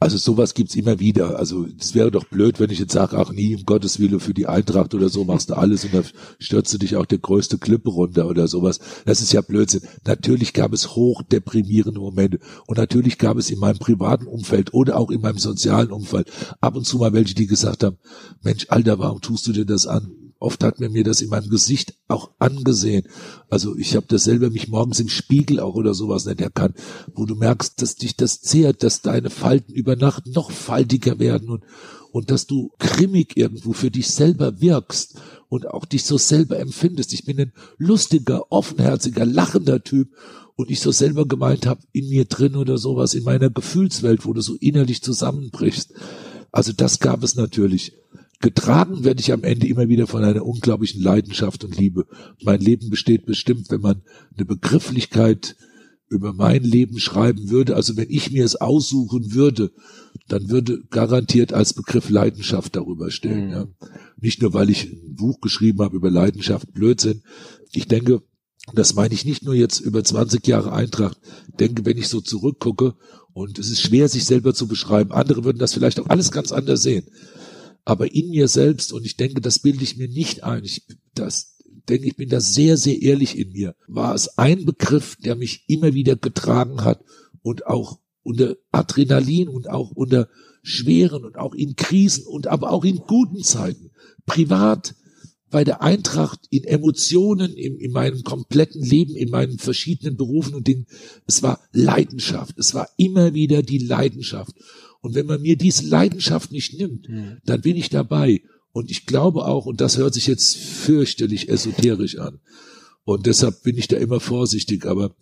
Also sowas gibt's immer wieder. Also es wäre doch blöd, wenn ich jetzt sage, ach nie, um Gottes Willen für die Eintracht oder so machst du alles und dann stürzt du dich auch der größte Klippe runter oder sowas. Das ist ja Blödsinn. Natürlich gab es hochdeprimierende Momente und natürlich gab es in meinem privaten Umfeld oder auch in meinem sozialen Umfeld ab und zu mal welche, die gesagt haben, Mensch, Alter, warum tust du dir das an? Oft hat mir mir das in meinem Gesicht auch angesehen. Also ich habe das selber mich morgens im Spiegel auch oder sowas nicht erkannt, wo du merkst, dass dich das zehrt, dass deine Falten über Nacht noch faltiger werden und, und dass du grimmig irgendwo für dich selber wirkst und auch dich so selber empfindest. Ich bin ein lustiger, offenherziger, lachender Typ und ich so selber gemeint habe, in mir drin oder sowas, in meiner Gefühlswelt, wo du so innerlich zusammenbrichst. Also das gab es natürlich. Getragen werde ich am Ende immer wieder von einer unglaublichen Leidenschaft und Liebe. Mein Leben besteht bestimmt, wenn man eine Begrifflichkeit über mein Leben schreiben würde, also wenn ich mir es aussuchen würde, dann würde garantiert als Begriff Leidenschaft darüber stehen. Mhm. Ja. Nicht nur, weil ich ein Buch geschrieben habe über Leidenschaft, Blödsinn. Ich denke, das meine ich nicht nur jetzt über 20 Jahre Eintracht, denke, wenn ich so zurückgucke, und es ist schwer, sich selber zu beschreiben, andere würden das vielleicht auch alles ganz anders sehen aber in mir selbst, und ich denke, das bilde ich mir nicht ein, ich, das, denke ich bin da sehr, sehr ehrlich in mir, war es ein Begriff, der mich immer wieder getragen hat und auch unter Adrenalin und auch unter schweren und auch in Krisen und aber auch in guten Zeiten, privat, bei der Eintracht, in Emotionen, in, in meinem kompletten Leben, in meinen verschiedenen Berufen und Dingen. Es war Leidenschaft. Es war immer wieder die Leidenschaft. Und wenn man mir diese Leidenschaft nicht nimmt, mhm. dann bin ich dabei. Und ich glaube auch, und das hört sich jetzt fürchterlich esoterisch an. Und deshalb bin ich da immer vorsichtig, aber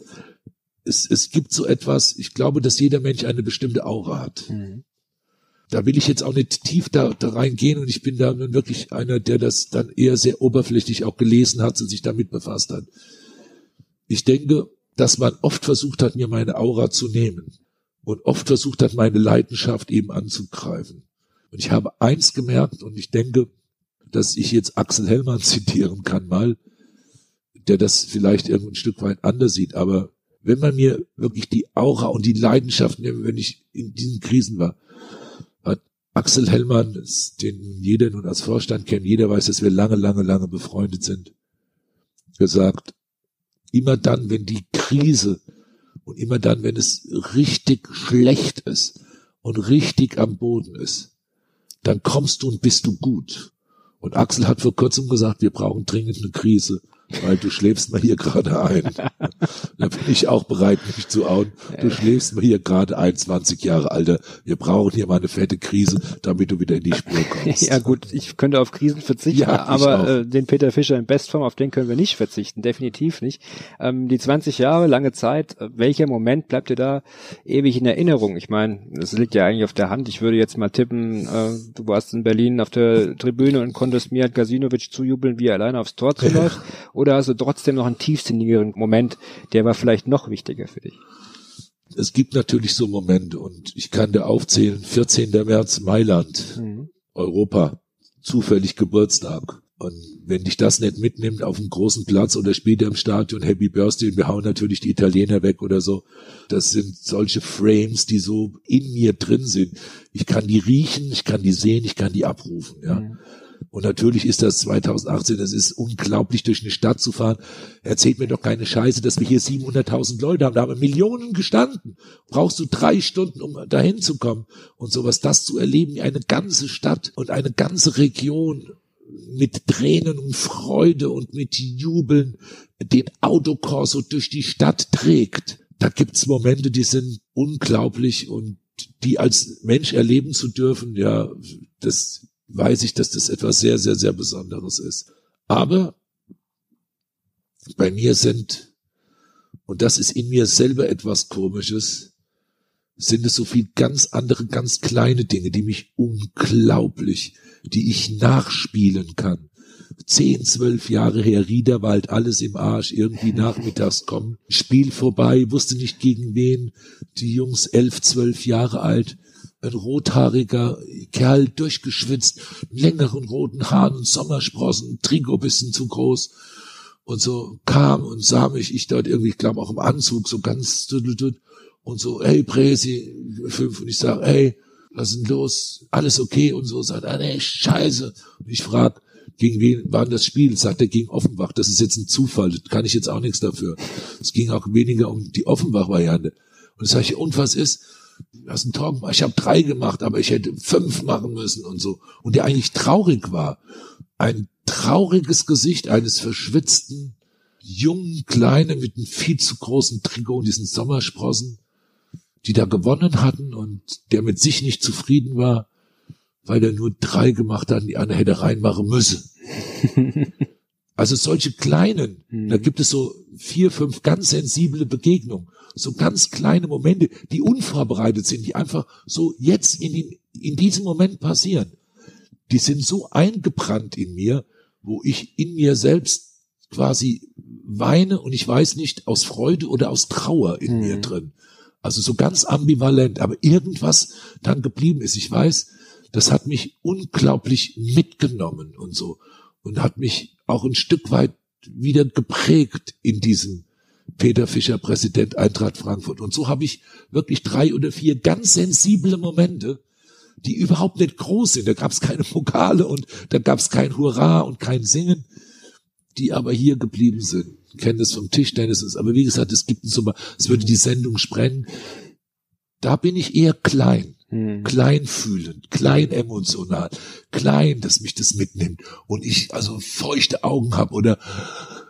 es, es gibt so etwas, ich glaube, dass jeder Mensch eine bestimmte Aura hat. Mhm. Da will ich jetzt auch nicht tief da, da reingehen und ich bin da nun wirklich einer, der das dann eher sehr oberflächlich auch gelesen hat und sich damit befasst hat. Ich denke, dass man oft versucht hat, mir meine Aura zu nehmen und oft versucht hat, meine Leidenschaft eben anzugreifen. Und ich habe eins gemerkt und ich denke, dass ich jetzt Axel Hellmann [laughs] zitieren kann mal. der das vielleicht irgendein Stück weit anders sieht, aber wenn man mir wirklich die Aura und die Leidenschaft nimmt, wenn ich in diesen Krisen war, hat Axel Hellmann, den jeder nun als Vorstand kennt, jeder weiß, dass wir lange, lange, lange befreundet sind, gesagt, immer dann, wenn die Krise und immer dann, wenn es richtig schlecht ist und richtig am Boden ist, dann kommst du und bist du gut. Und Axel hat vor kurzem gesagt, wir brauchen dringend eine Krise weil du schläfst mal hier gerade ein. da bin ich auch bereit, mich zu outen. Du schläfst mal hier gerade ein, 20 Jahre alter. Wir brauchen hier mal eine fette Krise, damit du wieder in die Spur kommst. ja gut, ich könnte auf Krisen verzichten, ja, aber äh, den Peter Fischer in Bestform, auf den können wir nicht verzichten, definitiv nicht. Ähm, die 20 Jahre, lange Zeit, äh, welcher Moment bleibt dir da ewig in Erinnerung? Ich meine, das liegt ja eigentlich auf der Hand. Ich würde jetzt mal tippen, äh, du warst in Berlin auf der Tribüne und konntest Mijat Gasinovic zujubeln, wie er alleine aufs Tor zuläuft. [laughs] Oder hast du trotzdem noch einen tiefsinnigeren Moment, der war vielleicht noch wichtiger für dich? Es gibt natürlich so Momente und ich kann dir aufzählen, 14. März Mailand, mhm. Europa, zufällig Geburtstag. Und wenn dich das nicht mitnimmt auf einem großen Platz oder später im Stadion Happy Birthday und wir hauen natürlich die Italiener weg oder so, das sind solche Frames, die so in mir drin sind. Ich kann die riechen, ich kann die sehen, ich kann die abrufen, ja. Mhm. Und natürlich ist das 2018, das ist unglaublich, durch eine Stadt zu fahren. Erzählt mir doch keine Scheiße, dass wir hier 700.000 Leute haben. Da haben Millionen gestanden. Brauchst du drei Stunden, um dahin zu kommen und sowas. Das zu erleben, eine ganze Stadt und eine ganze Region mit Tränen und Freude und mit Jubeln den Autokorso durch die Stadt trägt. Da gibt's Momente, die sind unglaublich und die als Mensch erleben zu dürfen, ja, das weiß ich, dass das etwas sehr, sehr, sehr Besonderes ist. Aber bei mir sind, und das ist in mir selber etwas Komisches, sind es so viel ganz andere, ganz kleine Dinge, die mich unglaublich, die ich nachspielen kann. Zehn, zwölf Jahre her, Riederwald, alles im Arsch, irgendwie [laughs] nachmittags kommen, Spiel vorbei, wusste nicht gegen wen, die Jungs elf, zwölf Jahre alt, ein rothaariger Kerl, durchgeschwitzt, längeren roten Haaren und Sommersprossen, Trikot bisschen zu groß und so kam und sah mich, ich dort irgendwie, ich glaube auch im Anzug, so ganz und so, hey Präsi, fünf und ich sag, hey, was ist denn los? Alles okay und so, sagt er, nee, scheiße. Und ich frag, gegen wen war denn das Spiel? Sagt er gegen Offenbach. Das ist jetzt ein Zufall, das kann ich jetzt auch nichts dafür. Es ging auch weniger um die Offenbach-Variante. Und sag ich, und was ist? Hast ein Tor gemacht, ich habe drei gemacht, aber ich hätte fünf machen müssen und so. Und der eigentlich traurig war. Ein trauriges Gesicht eines verschwitzten, jungen Kleinen mit einem viel zu großen Trikot und diesen Sommersprossen, die da gewonnen hatten und der mit sich nicht zufrieden war, weil er nur drei gemacht hat und die andere hätte reinmachen müssen. [laughs] also solche kleinen, da gibt es so vier, fünf ganz sensible Begegnungen so ganz kleine Momente, die unvorbereitet sind, die einfach so jetzt in, den, in diesem Moment passieren. Die sind so eingebrannt in mir, wo ich in mir selbst quasi weine und ich weiß nicht, aus Freude oder aus Trauer in mhm. mir drin. Also so ganz ambivalent, aber irgendwas dann geblieben ist. Ich weiß, das hat mich unglaublich mitgenommen und so und hat mich auch ein Stück weit wieder geprägt in diesem Peter Fischer, Präsident Eintracht Frankfurt. Und so habe ich wirklich drei oder vier ganz sensible Momente, die überhaupt nicht groß sind. Da gab es keine Pokale und da gab es kein Hurra und kein Singen, die aber hier geblieben sind. Ich kenne das vom Tischtennis. Aber wie gesagt, es gibt so mal, es würde die Sendung sprengen. Da bin ich eher klein. Hm. Klein fühlend, klein emotional, klein, dass mich das mitnimmt und ich also feuchte Augen habe oder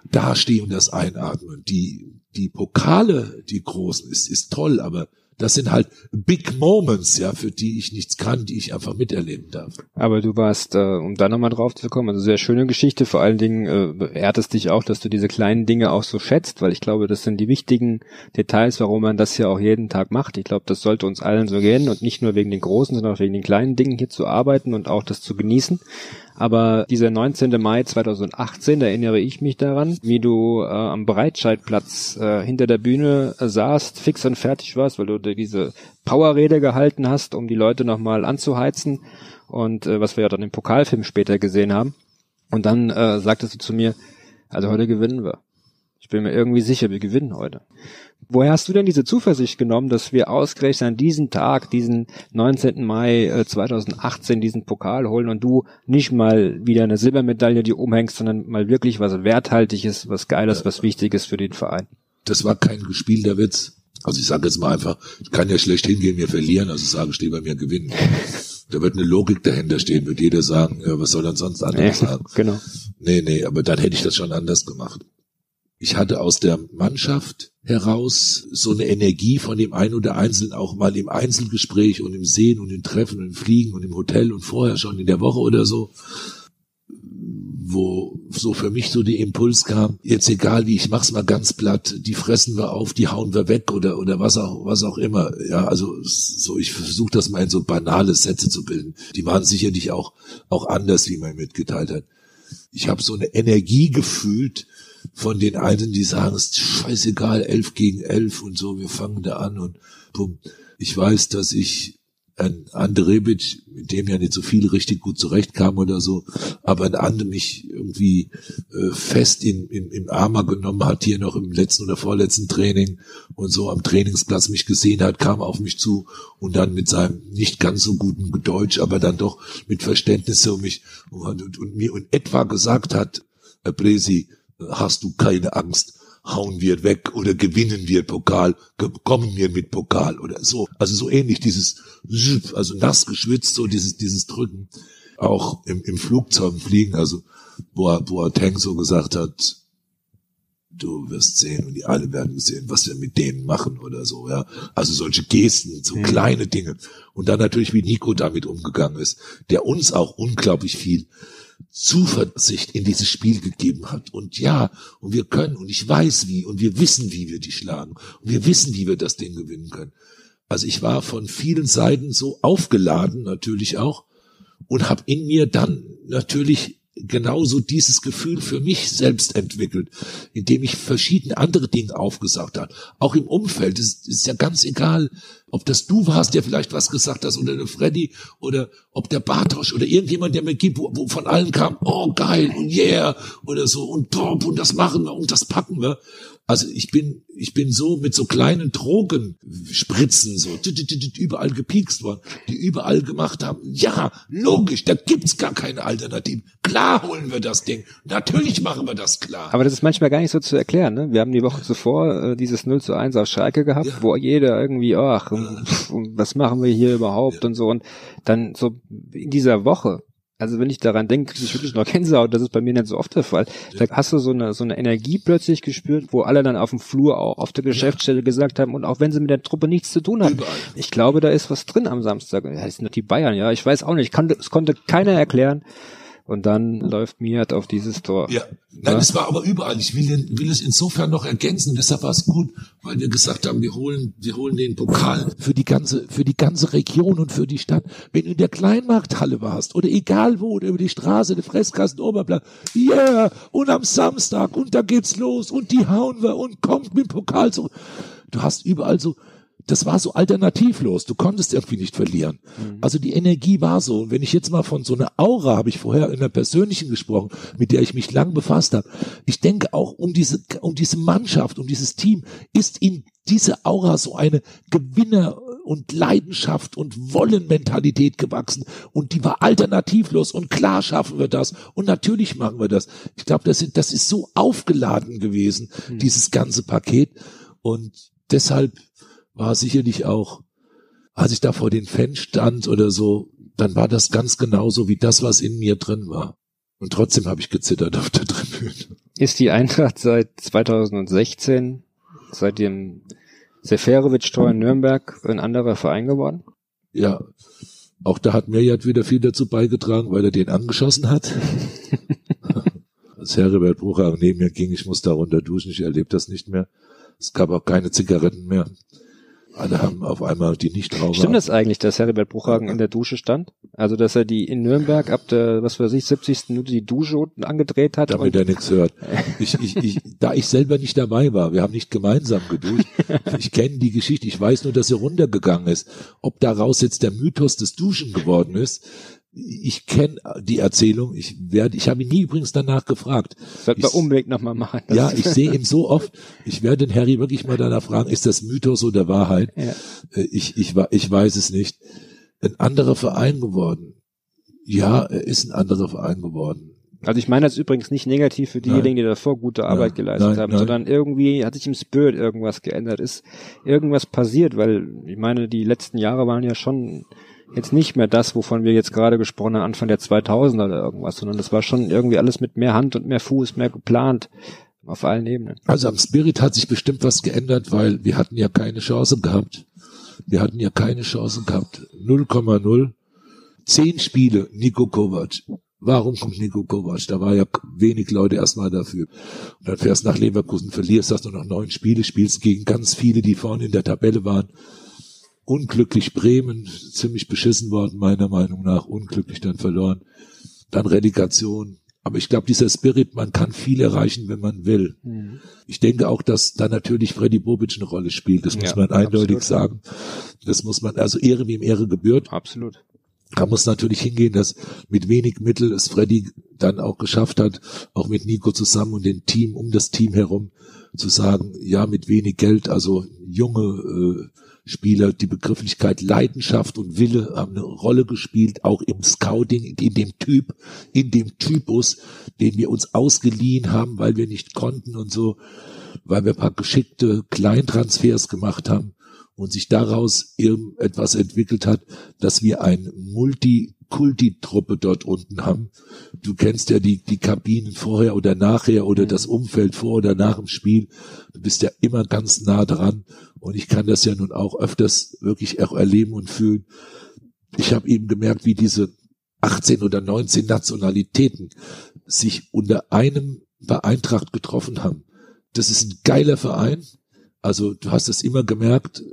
dastehe und das einatmen. Die, die Pokale, die großen, ist, ist toll, aber das sind halt Big Moments, ja, für die ich nichts kann, die ich einfach miterleben darf. Aber du warst, äh, um da nochmal drauf zu kommen, also sehr schöne Geschichte, vor allen Dingen äh, ehrt es dich auch, dass du diese kleinen Dinge auch so schätzt, weil ich glaube, das sind die wichtigen Details, warum man das ja auch jeden Tag macht. Ich glaube, das sollte uns allen so gehen und nicht nur wegen den großen, sondern auch wegen den kleinen Dingen hier zu arbeiten und auch das zu genießen. Aber dieser 19. Mai 2018, da erinnere ich mich daran, wie du äh, am Breitscheidplatz äh, hinter der Bühne äh, saßt, fix und fertig warst, weil du diese Powerrede gehalten hast, um die Leute nochmal anzuheizen. Und äh, was wir ja dann im Pokalfilm später gesehen haben. Und dann äh, sagtest du zu mir, also heute gewinnen wir. Bin mir irgendwie sicher, wir gewinnen heute. Woher hast du denn diese Zuversicht genommen, dass wir ausgerechnet an diesem Tag, diesen 19. Mai äh, 2018, diesen Pokal holen und du nicht mal wieder eine Silbermedaille die umhängst, sondern mal wirklich was Werthaltiges, was Geiles, was Wichtiges für den Verein? Das war kein gespielter Witz. Also ich sage jetzt mal einfach, ich kann ja schlecht hingehen, mir verlieren, also ich sage, stehe bei mir gewinnen. Da wird eine Logik dahinter stehen, wird jeder sagen, ja, was soll dann sonst anderes Nee, sagen? [laughs] genau. Nee, nee, aber dann hätte ich das schon anders gemacht. Ich hatte aus der Mannschaft heraus so eine Energie von dem einen oder Einzelnen auch mal im Einzelgespräch und im Sehen und im Treffen und im Fliegen und im Hotel und vorher schon in der Woche oder so, wo so für mich so der Impuls kam, jetzt egal wie, ich mach's mal ganz platt, die fressen wir auf, die hauen wir weg oder oder was auch was auch immer. Ja, also so ich versuche das mal in so banale Sätze zu bilden. Die waren sicherlich auch auch anders, wie man mitgeteilt hat. Ich habe so eine Energie gefühlt von den einen, die sagen, es ist scheißegal, elf gegen elf und so, wir fangen da an und bumm. Ich weiß, dass ich ein Andrebic, mit dem ja nicht so viel richtig gut zurechtkam oder so, aber ein Ande mich irgendwie äh, fest in, in, im Armer genommen hat, hier noch im letzten oder vorletzten Training und so am Trainingsplatz mich gesehen hat, kam auf mich zu und dann mit seinem nicht ganz so guten Deutsch, aber dann doch mit Verständnis so mich und, und, und mir in etwa gesagt hat, Herr Presi, hast du keine Angst, hauen wir weg oder gewinnen wir Pokal, kommen wir mit Pokal oder so. Also so ähnlich dieses, also nass geschwitzt, so dieses, dieses Drücken. Auch im, im Flugzeug Fliegen, also wo, wo Tank so gesagt hat, du wirst sehen und die alle werden sehen, was wir mit denen machen oder so, ja. Also solche Gesten, so kleine Dinge. Und dann natürlich, wie Nico damit umgegangen ist, der uns auch unglaublich viel Zuversicht in dieses Spiel gegeben hat. Und ja, und wir können, und ich weiß wie, und wir wissen, wie wir die schlagen. Und wir wissen, wie wir das Ding gewinnen können. Also ich war von vielen Seiten so aufgeladen, natürlich auch, und habe in mir dann natürlich genauso dieses Gefühl für mich selbst entwickelt, indem ich verschiedene andere Dinge aufgesagt habe. Auch im Umfeld. Es ist, ist ja ganz egal, ob das du warst, der vielleicht was gesagt hast, oder der Freddy, oder ob der Bartosch oder irgendjemand, der mir gibt, wo, wo von allen kam, oh geil und yeah, oder so, und top, und das machen wir, und das packen wir. Also ich bin, ich bin so mit so kleinen Drogenspritzen so überall gepiekst worden, die überall gemacht haben. Ja, logisch, da gibt's gar keine Alternative. Klar holen wir das Ding. Natürlich machen wir das klar. Aber das ist manchmal gar nicht so zu erklären. Ne? Wir haben die Woche zuvor äh, dieses 0 zu 1 auf Schalke gehabt, Ja. wo jeder irgendwie, ach, was machen wir hier überhaupt und so. Und dann so in dieser Woche, also wenn ich daran denke, kriege ich wirklich noch Gänsehaut, das ist bei mir nicht so oft der Fall. Da hast du so eine, so eine Energie plötzlich gespürt, wo alle dann auf dem Flur auch auf der Geschäftsstelle gesagt haben, und auch wenn sie mit der Truppe nichts zu tun haben, Überall. ich glaube, da ist was drin am Samstag. Ja, das sind doch die Bayern, ja. Ich weiß auch nicht. Kann, es konnte keiner erklären. Und dann läuft Miat auf dieses Tor. Ja, nein, Ja. es war aber überall. Ich will, den, will es insofern noch ergänzen. Deshalb war es gut, weil wir gesagt haben, wir holen, wir holen den Pokal für die ganze, für die ganze Region und für die Stadt. Wenn du in der Kleinmarkthalle warst oder egal wo oder über die Straße, der Fresskasten, Oberplatz, yeah, und am Samstag und da geht's los und die hauen wir und kommt mit dem Pokal zurück. Du hast überall so, das war so alternativlos. Du konntest irgendwie nicht verlieren. Also die Energie war so. Und wenn ich jetzt mal von so einer Aura, habe ich vorher in der persönlichen gesprochen, mit der ich mich lang befasst habe. Ich denke auch um diese, um diese Mannschaft, um dieses Team, ist in diese Aura so eine Gewinner und Leidenschaft und Wollenmentalität gewachsen. Und die war alternativlos. Und klar schaffen wir das. Und natürlich machen wir das. Ich glaube, das, das ist so aufgeladen gewesen, dieses ganze Paket. Und deshalb war sicherlich auch, als ich da vor den Fans stand oder so, dann war das ganz genauso wie das, was in mir drin war. Und trotzdem habe ich gezittert auf der Tribüne. Ist die Eintracht seit 2016, seit dem Seferovic-Tor in Nürnberg, ein anderer Verein geworden? Ja, auch da hat Mirjat wieder viel dazu beigetragen, weil er den angeschossen hat. [laughs] Als Heribert Brucher neben mir ging, ich musste da runter duschen, ich erlebe das nicht mehr. Es gab auch keine Zigaretten mehr. Alle haben auf einmal die Nichtraucher. Stimmt das eigentlich, dass Heribert Bruchhagen in der Dusche stand? Also, dass er die in Nürnberg ab der, was weiß ich, 70. Minute die Dusche unten angedreht hat? damit er nichts hört. Ich, ich, ich, da ich selber nicht dabei war, wir haben nicht gemeinsam geduscht. [laughs] Ich kenne die Geschichte, ich weiß nur, dass er runtergegangen ist. Ob daraus jetzt der Mythos des Duschen geworden ist, ich kenne die Erzählung. Ich werde, ich habe ihn nie übrigens danach gefragt. Sollten wir Umweg nochmal machen. Ja, ich sehe ihn so oft. Ich werde den Harry wirklich mal danach fragen, ist das Mythos oder Wahrheit? Ja. Äh, Ich, ich, ich weiß es nicht. Ein anderer Verein geworden. Ja, er ist ein anderer Verein geworden. Also ich meine das übrigens nicht negativ für diejenigen, die davor gute Arbeit Nein, geleistet nein, haben, nein. sondern irgendwie hat sich im Spirit irgendwas geändert, ist irgendwas passiert, weil ich meine, die letzten Jahre waren ja schon jetzt nicht mehr das, wovon wir jetzt gerade gesprochen haben, Anfang der 2000er oder irgendwas, sondern das war schon irgendwie alles mit mehr Hand und mehr Fuß, mehr geplant auf allen Ebenen. Also am Spirit hat sich bestimmt was geändert, weil wir hatten ja keine Chance gehabt. Wir hatten ja keine Chance gehabt. 0,0. Zehn Spiele, Nico Kovac. Warum kommt Nico Kovac? Da war ja wenig Leute erstmal dafür. Und dann fährst nach Leverkusen, verlierst, hast nur noch neun Spiele, spielst gegen ganz viele, die vorne in der Tabelle waren. Unglücklich Bremen, ziemlich beschissen worden, meiner Meinung nach. Unglücklich dann verloren. Dann Relegation. Aber ich glaube, dieser Spirit, man kann viel erreichen, wenn man will. Ich denke auch, dass da natürlich Freddy Bobic eine Rolle spielt. Das muss Ja, man eindeutig absolut. sagen. Das muss man, also Ehre wem Ehre gebührt. Absolut. Da muss natürlich hingehen, dass mit wenig Mittel es Freddy dann auch geschafft hat, auch mit Nico zusammen und dem Team, um das Team herum, zu sagen, ja, mit wenig Geld, also junge äh, Spieler, die Begrifflichkeit Leidenschaft und Wille haben eine Rolle gespielt, auch im Scouting, in dem Typ, in dem Typus, den wir uns ausgeliehen haben, weil wir nicht konnten und so, weil wir ein paar geschickte Kleintransfers gemacht haben und sich daraus irgendetwas entwickelt hat, dass wir ein Multikulti-Truppe dort unten haben. Du kennst ja die, die Kabinen vorher oder nachher oder das Umfeld vor oder nach dem Spiel. Du bist ja immer ganz nah dran und ich kann das ja nun auch öfters wirklich auch erleben und fühlen. Ich habe eben gemerkt, wie diese 18 oder 19 Nationalitäten sich unter einem bei Eintracht getroffen haben. Das ist ein geiler Verein. Also du hast es immer gemerkt,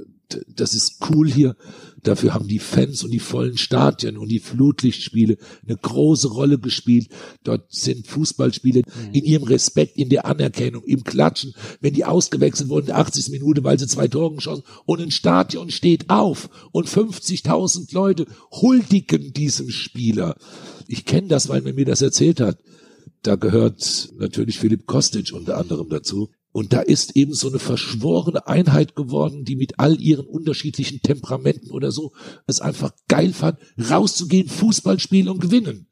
das ist cool hier. Dafür haben die Fans und die vollen Stadien und die Flutlichtspiele eine große Rolle gespielt. Dort sind Fußballspiele in ihrem Respekt, in der Anerkennung, im Klatschen, wenn die ausgewechselt wurden, in der 80. Minute, weil sie zwei Tore geschossen und ein Stadion steht auf und 50.000 Leute huldigen diesem Spieler. Ich kenne das, weil man mir das erzählt hat. Da gehört natürlich Philipp Kostic unter anderem dazu. Und da ist eben so eine verschworene Einheit geworden, die mit all ihren unterschiedlichen Temperamenten oder so es einfach geil fand, rauszugehen, Fußball spielen und gewinnen.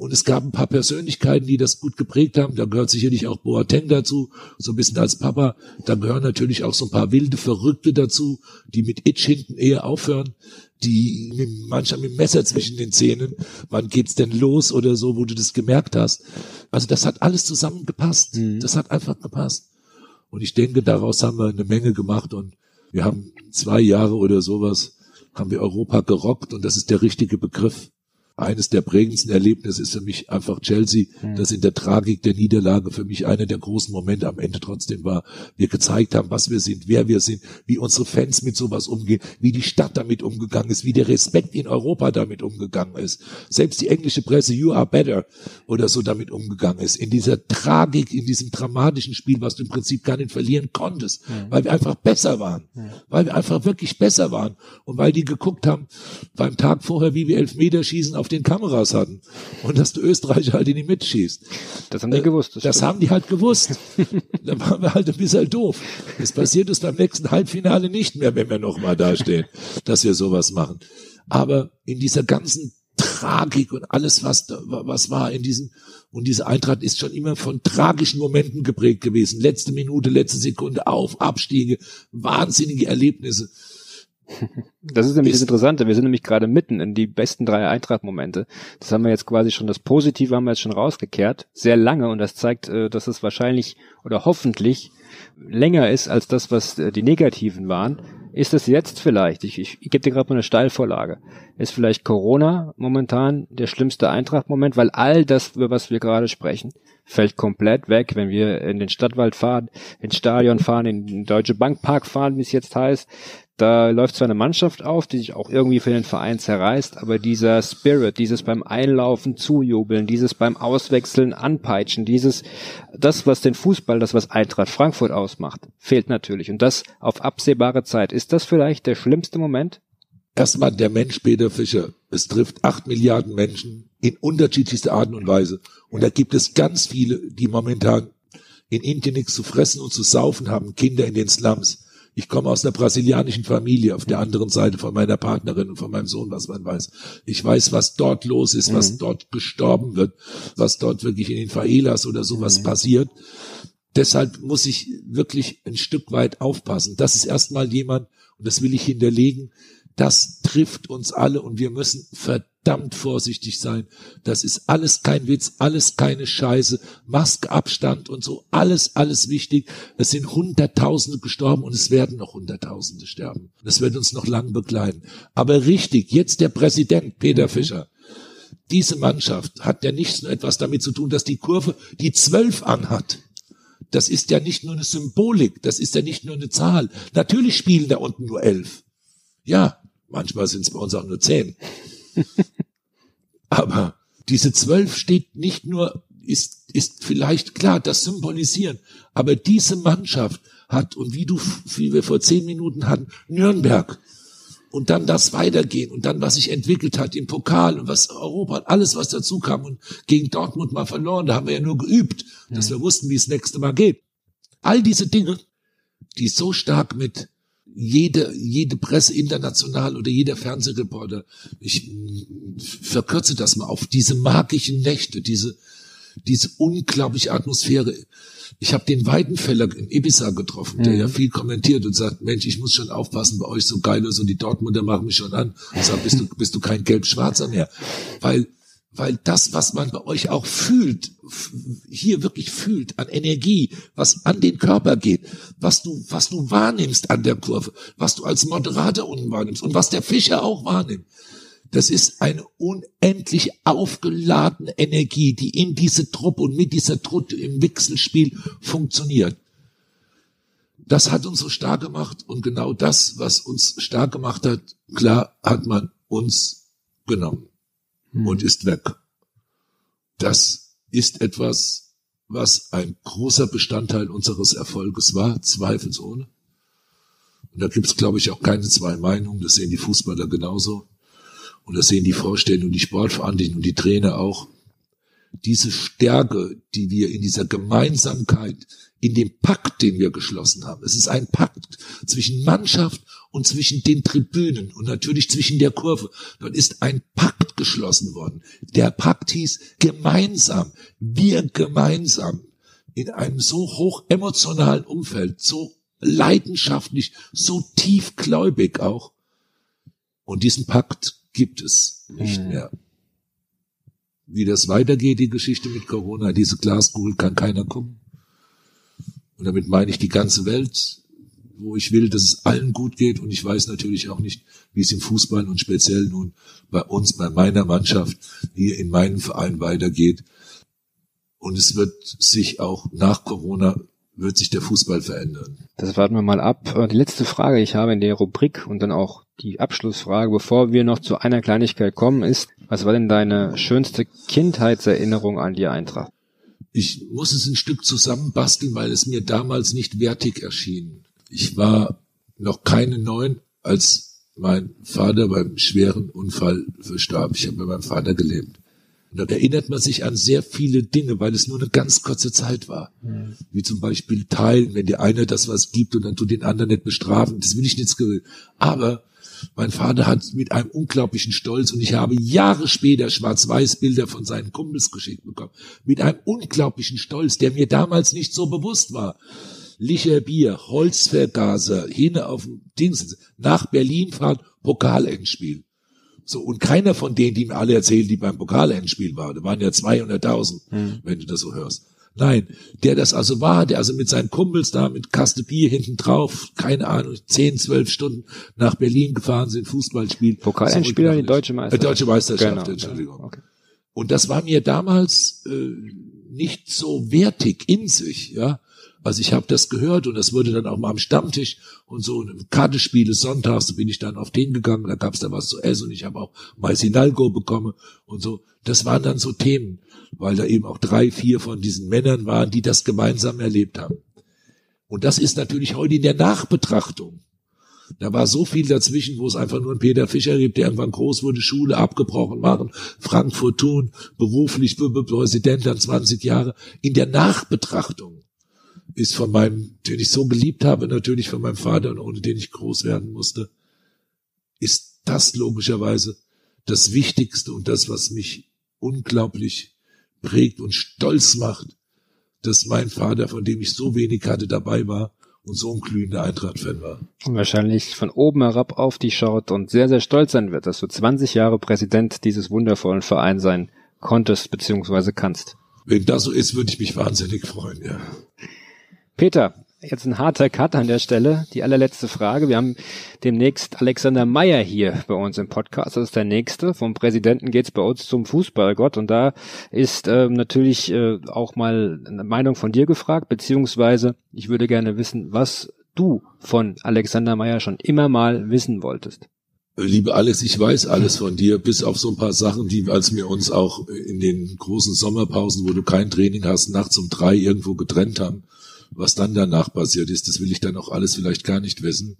Und es gab ein paar Persönlichkeiten, die das gut geprägt haben. Da gehört sicherlich auch Boateng dazu, so ein bisschen als Papa. Da gehören natürlich auch so ein paar wilde Verrückte dazu, die mit Itch hinten eher aufhören, die mit, manchmal mit dem Messer zwischen den Zähnen, wann geht's denn los oder so, wo du das gemerkt hast. Also das hat alles zusammengepasst. Das hat einfach gepasst. Und ich denke, daraus haben wir eine Menge gemacht und wir haben zwei Jahre oder sowas, haben wir Europa gerockt und das ist der richtige Begriff. Eines der prägendsten Erlebnisse ist für mich einfach Chelsea, das in der Tragik der Niederlage für mich einer der großen Momente am Ende trotzdem war. Wir gezeigt haben, was wir sind, wer wir sind, wie unsere Fans mit sowas umgehen, wie die Stadt damit umgegangen ist, wie der Respekt in Europa damit umgegangen ist. Selbst die englische Presse, you are better oder so damit umgegangen ist. In dieser Tragik, in diesem dramatischen Spiel, was du im Prinzip gar nicht verlieren konntest, weil wir einfach besser waren, weil wir einfach wirklich besser waren und weil die geguckt haben beim Tag vorher, wie wir Elfmeterschießen auf den Kameras hatten und dass der Österreicher halt in die mitschießt. Das haben die gewusst. Das stimmt. haben die halt gewusst. [laughs] da waren wir halt ein bisschen doof. Es passiert uns beim nächsten Halbfinale nicht mehr, wenn wir nochmal dastehen, dass wir sowas machen. Aber in dieser ganzen Tragik und alles, was, da, was war in diesem, und diese Eintracht ist schon immer von tragischen Momenten geprägt gewesen. Letzte Minute, letzte Sekunde auf, Abstiege, wahnsinnige Erlebnisse. Das ist nämlich das Interessante. Wir sind nämlich gerade mitten in die besten drei Eintracht-Momente. Das haben wir jetzt quasi schon, das Positive haben wir jetzt schon rausgekehrt. Sehr lange und das zeigt, äh, dass es wahrscheinlich oder hoffentlich länger ist als das, was äh, die Negativen waren. Ist es jetzt vielleicht, ich, ich, ich gebe dir gerade mal eine Steilvorlage, ist vielleicht Corona momentan der schlimmste Eintracht-Moment, weil all das, über was wir gerade sprechen, fällt komplett weg, wenn wir in den Stadtwald fahren, ins Stadion fahren, in den Deutsche Bank Park fahren, wie es jetzt heißt. Da läuft zwar eine Mannschaft auf, die sich auch irgendwie für den Verein zerreißt, aber dieser Spirit, dieses beim Einlaufen zujubeln, dieses beim Auswechseln anpeitschen, dieses, das, was den Fußball, das, was Eintracht Frankfurt ausmacht, fehlt natürlich. Und das auf absehbare Zeit. Ist das vielleicht der schlimmste Moment? Erstmal der Mensch Peter Fischer. Es trifft acht Milliarden Menschen in unterschiedlichster Art und Weise. Und da gibt es ganz viele, die momentan in Indien nichts zu fressen und zu saufen haben, Kinder in den Slums. Ich komme aus einer brasilianischen Familie auf der anderen Seite von meiner Partnerin und von meinem Sohn, was man weiß. Ich weiß, was dort los ist, was mhm. dort gestorben wird, was dort wirklich in den Faelas oder sowas mhm. passiert. Deshalb muss ich wirklich ein Stück weit aufpassen. Das ist erstmal jemand, und das will ich hinterlegen, das trifft uns alle und wir müssen verdammt vorsichtig sein. Das ist alles kein Witz, alles keine Scheiße. Maske, Abstand und so, alles, alles wichtig. Es sind Hunderttausende gestorben und es werden noch Hunderttausende sterben. Das wird uns noch lang begleiten. Aber richtig, jetzt der Präsident Peter mhm. Fischer. Diese Mannschaft hat ja nicht nur etwas damit zu tun, dass die Kurve die zwölf anhat das ist ja nicht nur eine Symbolik, das ist ja nicht nur eine Zahl. Natürlich spielen da unten nur elf. Ja, Manchmal sind es bei uns auch nur zehn. [laughs] Aber diese zwölf steht nicht nur, ist, ist vielleicht klar, das symbolisieren. Aber diese Mannschaft hat, und wie du, wie wir vor zehn Minuten hatten, Nürnberg. Und dann das Weitergehen und dann, was sich entwickelt hat im Pokal und was Europa, alles, was dazu kam und gegen Dortmund mal verloren, da haben wir ja nur geübt, dass wir wussten, wie es nächste Mal geht. All diese Dinge, die so stark mit jede, jede Presse international oder jeder Fernsehreporter, ich verkürze das mal auf diese magischen Nächte, diese, diese unglaubliche Atmosphäre. Ich habe den Weidenfeller in Ibiza getroffen, der mhm. ja viel kommentiert und sagt, Mensch, ich muss schon aufpassen, bei euch so geil ist und die Dortmunder machen mich schon an. Ich sag, bist du, bist du kein Gelb-Schwarzer mehr? Weil weil das, was man bei euch auch fühlt, hier wirklich fühlt an Energie, was an den Körper geht, was du, was du wahrnimmst an der Kurve, was du als Moderator unten wahrnimmst und was der Fischer auch wahrnimmt. Das ist eine unendlich aufgeladene Energie, die in diese Truppe und mit dieser Truppe im Wechselspiel funktioniert. Das hat uns so stark gemacht und genau das, was uns stark gemacht hat, klar hat man uns genommen hm. und ist weg. Das ist etwas, was ein großer Bestandteil unseres Erfolges war, zweifelsohne. Und da gibt es, glaube ich, auch keine zwei Meinungen. Das sehen die Fußballer genauso. Und das sehen die Vorstände und die Sportverantwortlichen und die Trainer auch. Diese Stärke, die wir in dieser Gemeinsamkeit, in dem Pakt, den wir geschlossen haben. Es ist ein Pakt zwischen Mannschaft und zwischen den Tribünen und natürlich zwischen der Kurve. Dort ist ein Pakt geschlossen worden. Der Pakt hieß gemeinsam, wir gemeinsam in einem so hoch emotionalen Umfeld, so leidenschaftlich, so tiefgläubig auch. Und diesen Pakt gibt es nicht mhm. mehr. Wie das weitergeht, die Geschichte mit Corona, diese Glaskugel kann keiner gucken. Und damit meine ich die ganze Welt wo ich will, dass es allen gut geht. Und ich weiß natürlich auch nicht, wie es im Fußball und speziell nun bei uns, bei meiner Mannschaft, hier in meinem Verein weitergeht. Und es wird sich auch nach Corona wird sich der Fußball verändern. Das warten wir mal ab. Die letzte Frage, die ich habe in der Rubrik und dann auch die Abschlussfrage, bevor wir noch zu einer Kleinigkeit kommen, ist, was war denn deine schönste Kindheitserinnerung an die Eintracht? Ich muss es ein Stück zusammenbasteln, weil es mir damals nicht wertig erschien. Ich war noch keine neun, als mein Vater beim schweren Unfall verstarb. Ich habe bei meinem Vater gelebt. Und da erinnert man sich an sehr viele Dinge, weil es nur eine ganz kurze Zeit war. Mhm. Wie zum Beispiel teilen, wenn dir einer das was gibt und dann tut den anderen nicht bestrafen. Das will ich nicht gewöhnen. Aber mein Vater hat mit einem unglaublichen Stolz und ich habe Jahre später Schwarz-Weiß-Bilder von seinen Kumpels geschickt bekommen. Mit einem unglaublichen Stolz, der mir damals nicht so bewusst war. Licher Bier, Holzvergaser, hin auf dem Dings, nach Berlin fahren, Pokalendspiel. So, und keiner von denen, die mir alle erzählen, die beim Pokalendspiel waren, da waren ja 200.000, hm. wenn du das so hörst. Nein, der das also war, der also mit seinen Kumpels da mit Kaste Bier hinten drauf, keine Ahnung, 10, 12 Stunden nach Berlin gefahren sind, Fußballspiel. Pokalendspiel oder die deutsche Meisterschaft? Äh, deutsche Meisterschaft, genau. Entschuldigung. Okay. Und das war mir damals äh, nicht so wertig in sich, ja. Also ich habe das gehört und das wurde dann auch mal am Stammtisch und so Kartespiele sonntags, so bin ich dann auf den gegangen, da gab's da was zu essen und ich habe auch Mais Hidalgo bekommen und so. Das waren dann so Themen, weil da eben auch drei, vier von diesen Männern waren, die das gemeinsam erlebt haben. Und das ist natürlich heute in der Nachbetrachtung Da war so viel dazwischen, wo es einfach nur einen Peter Fischer gibt, der irgendwann groß wurde, Schule abgebrochen machen, Frankfurt tun, beruflich Präsident dann 20 Jahre. In der Nachbetrachtung ist von meinem, den ich so geliebt habe, natürlich von meinem Vater und ohne den ich groß werden musste, ist das logischerweise das Wichtigste und das, was mich unglaublich prägt und stolz macht, dass mein Vater, von dem ich so wenig hatte, dabei war und so ein glühender Eintracht-Fan war. Und wahrscheinlich von oben herab auf dich schaut und sehr, sehr stolz sein wird, dass du 20 Jahre Präsident dieses wundervollen Vereins sein konntest bzw. kannst. Wenn das so ist, würde ich mich wahnsinnig freuen, ja. Peter, jetzt ein harter Cut an der Stelle. Die allerletzte Frage. Wir haben demnächst Alexander Meyer hier bei uns im Podcast. Das ist der nächste. Vom Präsidenten geht's bei uns zum Fußballgott. Und da ist äh, natürlich äh, auch mal eine Meinung von dir gefragt, beziehungsweise ich würde gerne wissen, was du von Alexander Meyer schon immer mal wissen wolltest. Liebe Alex, ich weiß alles von dir, bis auf so ein paar Sachen, die, als wir uns auch in den großen Sommerpausen, wo du kein Training hast, nachts um drei irgendwo getrennt haben was dann danach passiert ist, das will ich dann auch alles vielleicht gar nicht wissen.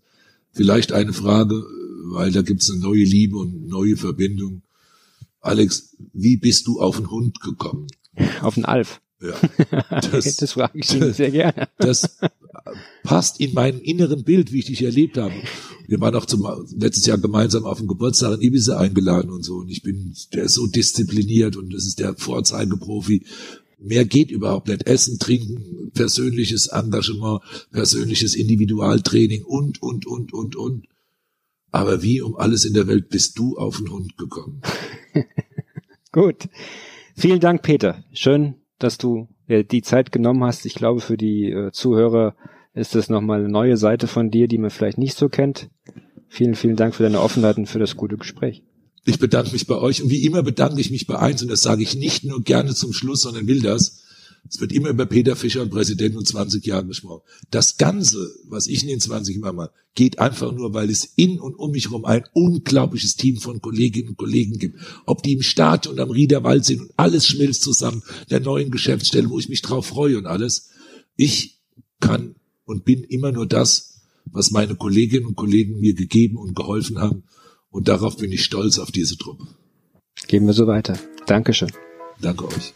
Vielleicht eine Frage, weil da gibt's eine neue Liebe und neue Verbindung. Alex, wie bist du auf den Hund gekommen? Auf den Alf. Ja, [laughs] das, das frage ich ihn sehr gerne. Das passt in meinem inneren Bild, wie ich dich erlebt habe. Wir waren auch zum, letztes Jahr gemeinsam auf dem Geburtstag in Ibiza eingeladen und so. Und ich bin, der ist so diszipliniert und das ist der Vorzeigeprofi. Mehr geht überhaupt nicht. Essen, trinken, persönliches Engagement, persönliches Individualtraining und, und, und, und, und. Aber wie um alles in der Welt bist du auf den Hund gekommen? [laughs] Gut. Vielen Dank, Peter. Schön, dass du äh, die Zeit genommen hast. Ich glaube, für die äh, Zuhörer ist das nochmal eine neue Seite von dir, die man vielleicht nicht so kennt. Vielen, vielen Dank für deine Offenheit und für das gute Gespräch. Ich bedanke mich bei euch und wie immer bedanke ich mich bei eins und das sage ich nicht nur gerne zum Schluss, sondern will das. Es wird immer über Peter Fischer und Präsident und 20 Jahre gesprochen. Das Ganze, was ich in den 20 Jahren mache, geht einfach nur, weil es in und um mich herum ein unglaubliches Team von Kolleginnen und Kollegen gibt. Ob die im Stadion und am Riederwald sind und alles schmilzt zusammen, der neuen Geschäftsstelle, wo ich mich drauf freue und alles. Ich kann und bin immer nur das, was meine Kolleginnen und Kollegen mir gegeben und geholfen haben. Und darauf bin ich stolz auf diese Truppe. Gehen wir so weiter. Dankeschön. Danke euch.